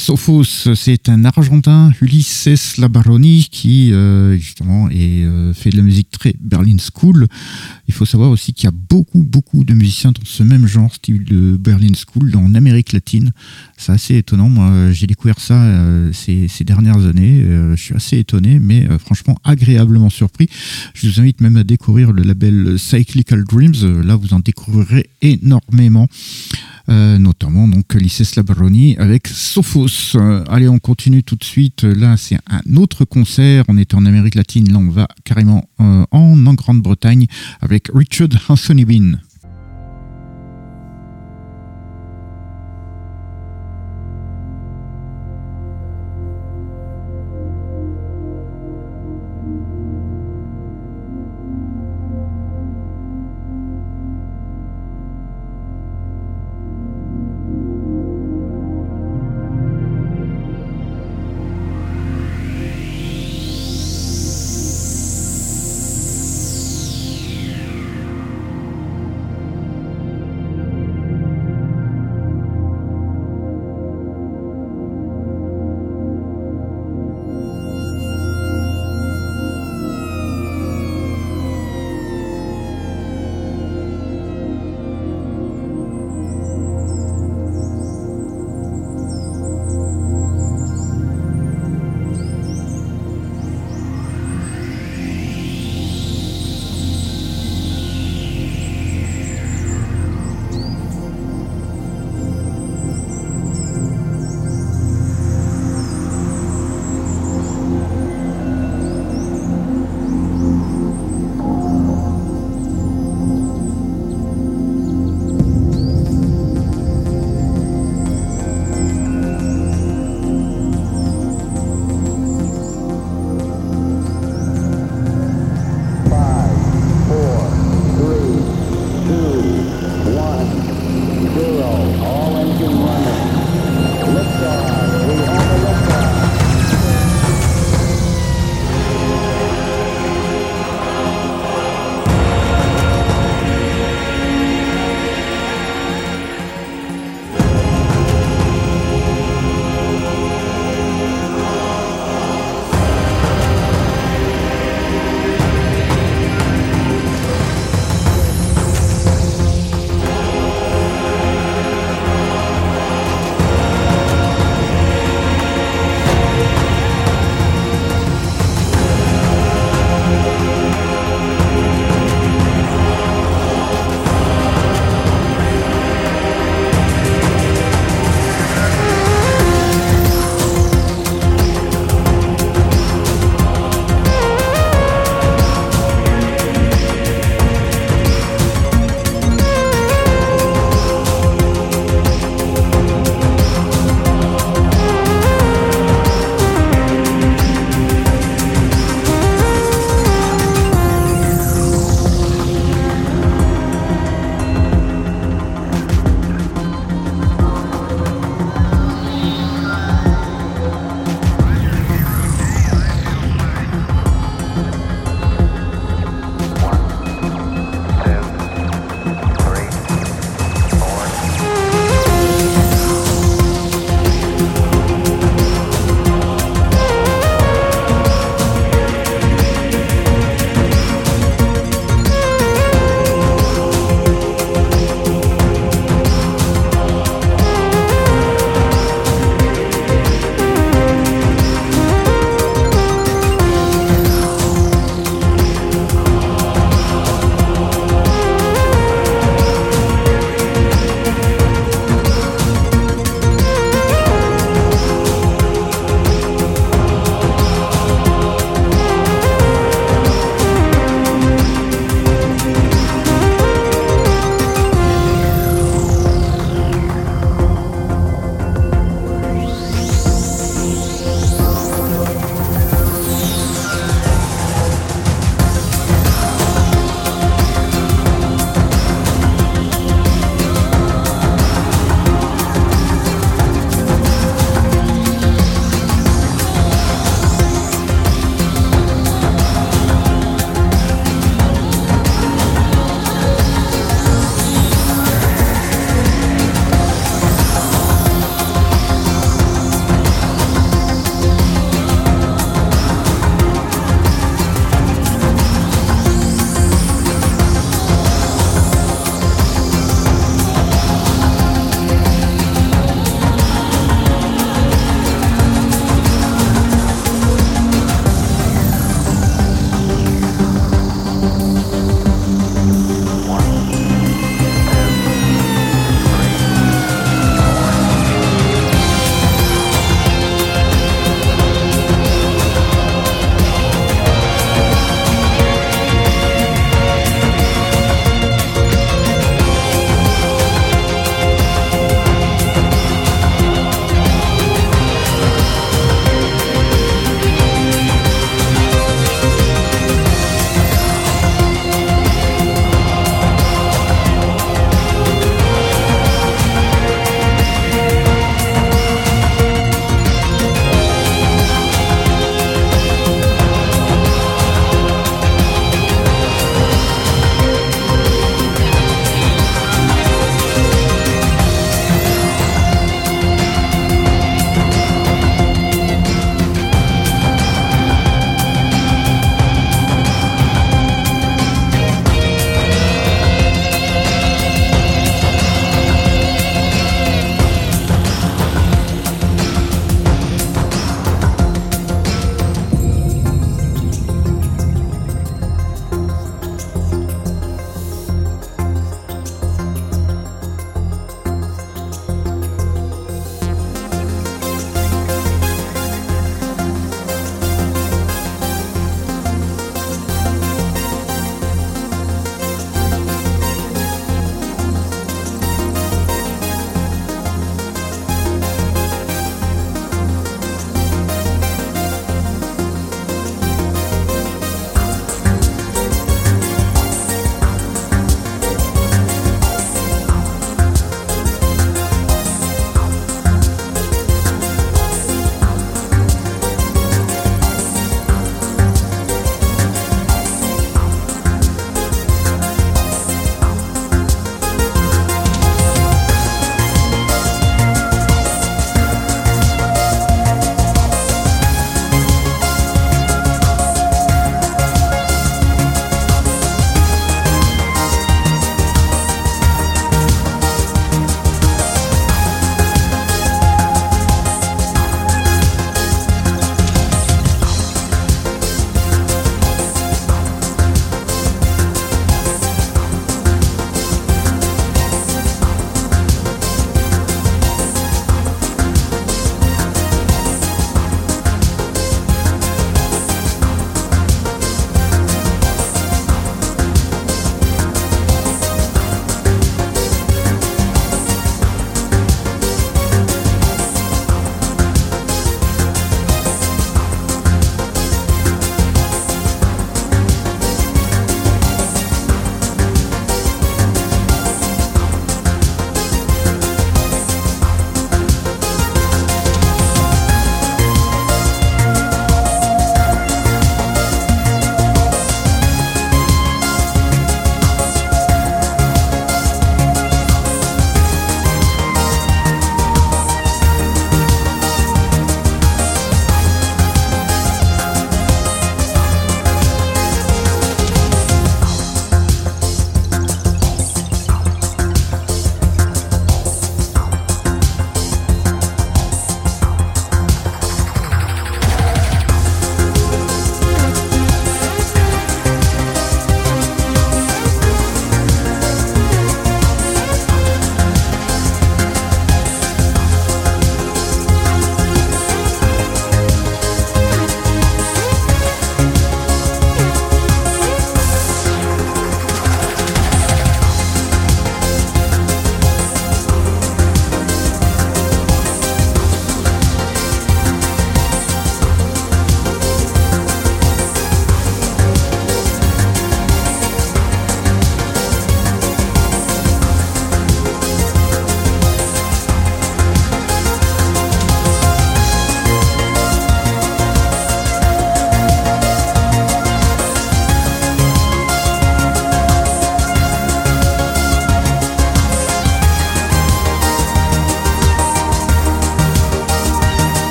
Sophos, c'est un Argentin, Ulysses Labaroni, qui euh, justement est, euh, fait de la musique très Berlin School. Il faut savoir aussi qu'il y a beaucoup, beaucoup de musiciens dans ce même genre, style de Berlin School, en Amérique latine. C'est assez étonnant. Moi, j'ai découvert ça euh, ces, ces, dernières années. je suis assez étonné, mais franchement agréablement surpris. Je vous invite même à découvrir le label Cyclical Dreams. Là, vous en découvrirez énormément. Euh, notamment donc Lycée Labaroni avec Sophos. Euh, allez, on continue tout de suite. Là, c'est un autre concert. On est en Amérique latine. Là, on va carrément euh, en, en Grande-Bretagne avec Richard Anthony Bean.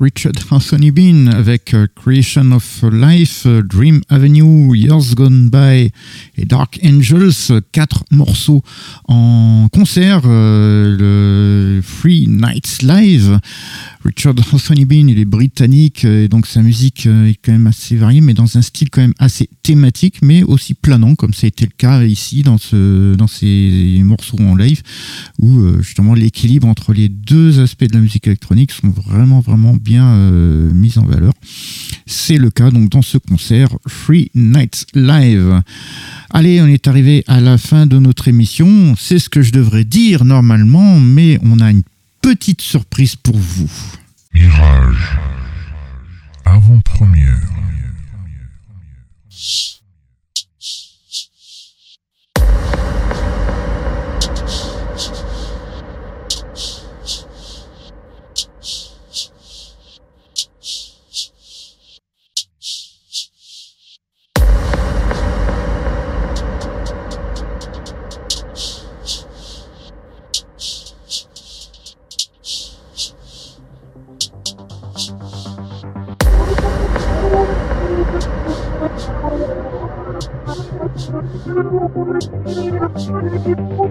Richard Anthony Bean avec euh, Creation of Life, euh, Dream Avenue, Years Gone By et Dark Angels, quatre morceaux en concert, euh, le Free Nights Live. Richard Anthony Bean, il est britannique et donc sa musique est quand même assez variée, mais dans un style quand même assez thématique, mais aussi planant, comme ça a été le cas ici dans, ce, dans ces morceaux en live, où justement l'équilibre entre les deux aspects de la musique électronique sont vraiment, vraiment bien euh, mis en valeur. C'est le cas donc dans ce concert Free Nights Live. Allez, on est arrivé à la fin de notre émission. C'est ce que je devrais dire normalement, mais on a une petite surprise pour vous. Mirage. Avant-première. tipo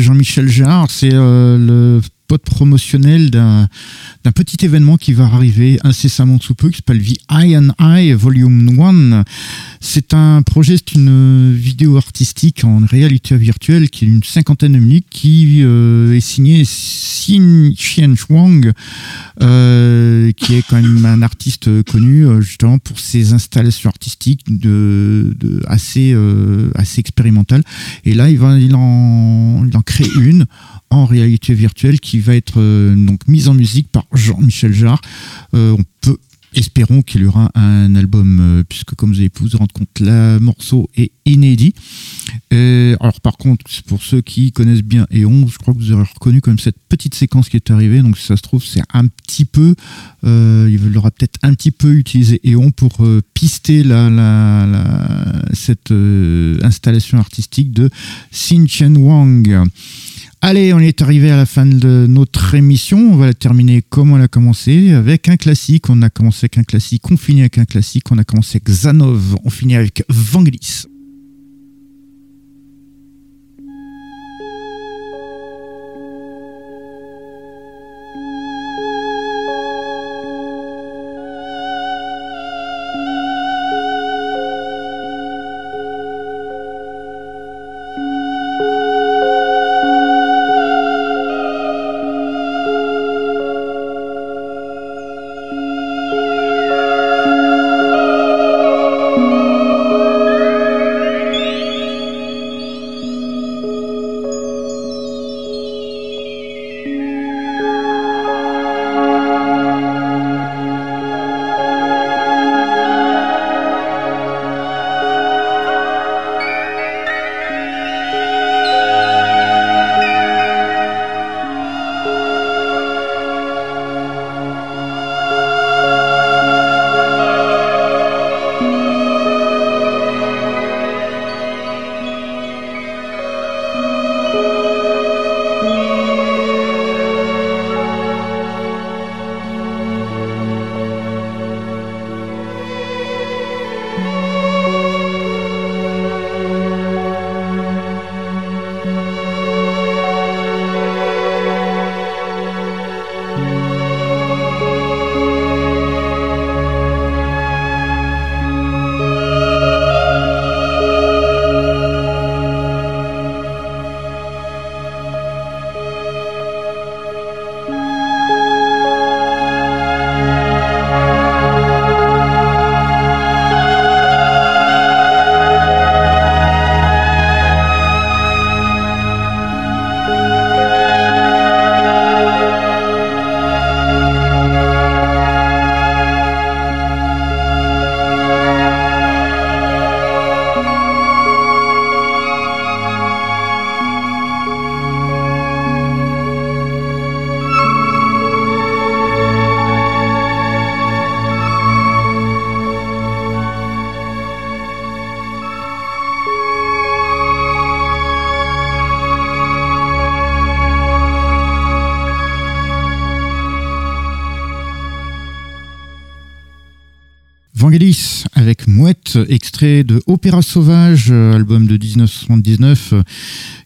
Jean-Michel Jarre. C'est euh, le pote promotionnel d'un petit événement qui va arriver incessamment sous peu, qui s'appelle The Eye and Eye Volume 1. C'est un projet, c'est une vidéo artistique en réalité virtuelle qui est une cinquantaine de minutes, qui euh, est signée Xin Xian Chuang, euh, qui est quand même un artiste connu justement pour ses installations artistiques assez assez expérimentales. Et là, il va il en, il en crée une en réalité virtuelle qui va être euh, donc mise en musique par Jean-Michel Jarre. Euh, Espérons qu'il y aura un album, euh, puisque comme vous avez pu vous rendre compte, le morceau est inédit. alors par contre, pour ceux qui connaissent bien Eon, je crois que vous aurez reconnu quand même cette petite séquence qui est arrivée. Donc si ça se trouve, c'est un petit peu, il aura peut-être un petit peu utilisé Eon pour pister la, la, cette installation artistique de Xin Chen Wang. Allez, on est arrivé à la fin de notre émission. On va la terminer comme on l'a commencé, avec un classique. On a commencé avec un classique, on finit avec un classique. On a commencé avec Zanov, on finit avec Vangelis. Extrait de Opéra Sauvage, euh, album de 1979, euh,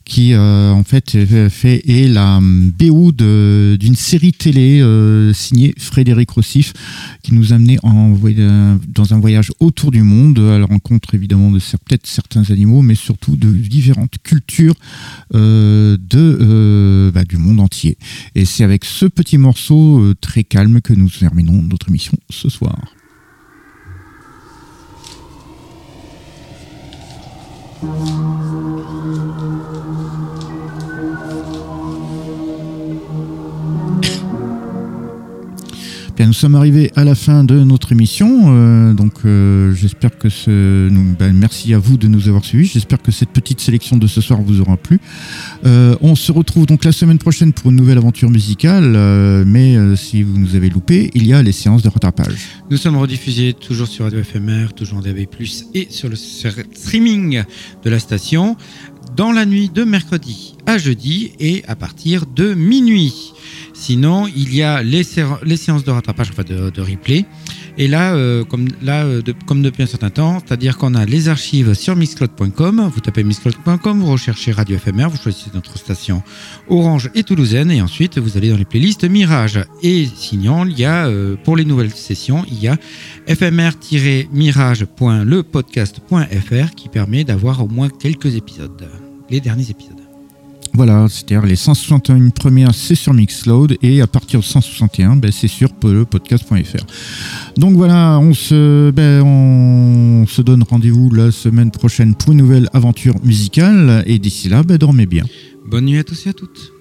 qui euh, en fait fait est la BO d'une série télé signée Frédéric Rossif, qui nous amenait en, dans un voyage autour du monde, à la rencontre évidemment de peut-être certains animaux, mais surtout de différentes cultures de, bah, du monde entier. Et c'est avec ce petit morceau très calme que nous terminons notre émission ce soir. Thank you. Bien, nous sommes arrivés à la fin de notre émission. Euh, donc, euh, j'espère que ce. Ben, merci à vous de nous avoir suivis. J'espère que cette petite sélection de ce soir vous aura plu. Euh, on se retrouve donc la semaine prochaine pour une nouvelle aventure musicale. mais si vous nous avez loupé, il y a les séances de rattrapage. Nous sommes rediffusés toujours sur Radio FMR, toujours en DAB+, et sur le streaming de la station dans la nuit de mercredi à jeudi et à partir de minuit. Sinon, il y a les, séances de rattrapage, enfin de, replay. Et là, euh, euh, comme depuis un certain temps, c'est-à-dire qu'on a les archives sur mixcloud.com. Vous tapez mixcloud.com, vous recherchez Radio FMR, vous choisissez notre station Orange et Toulousaine, et ensuite vous allez dans les playlists Mirage. Et sinon, il y a euh, pour les nouvelles sessions, il y a fmr-mirage.lepodcast.fr qui permet d'avoir au moins quelques épisodes, les derniers épisodes. Voilà, c'est-à-dire les 161 premières, c'est sur Mixload et à partir de 161, ben, c'est sur le podcast.fr. Donc voilà, on se, ben, on se donne rendez-vous la semaine prochaine pour une nouvelle aventure musicale et d'ici là, ben, dormez bien. Bonne nuit à tous et à toutes.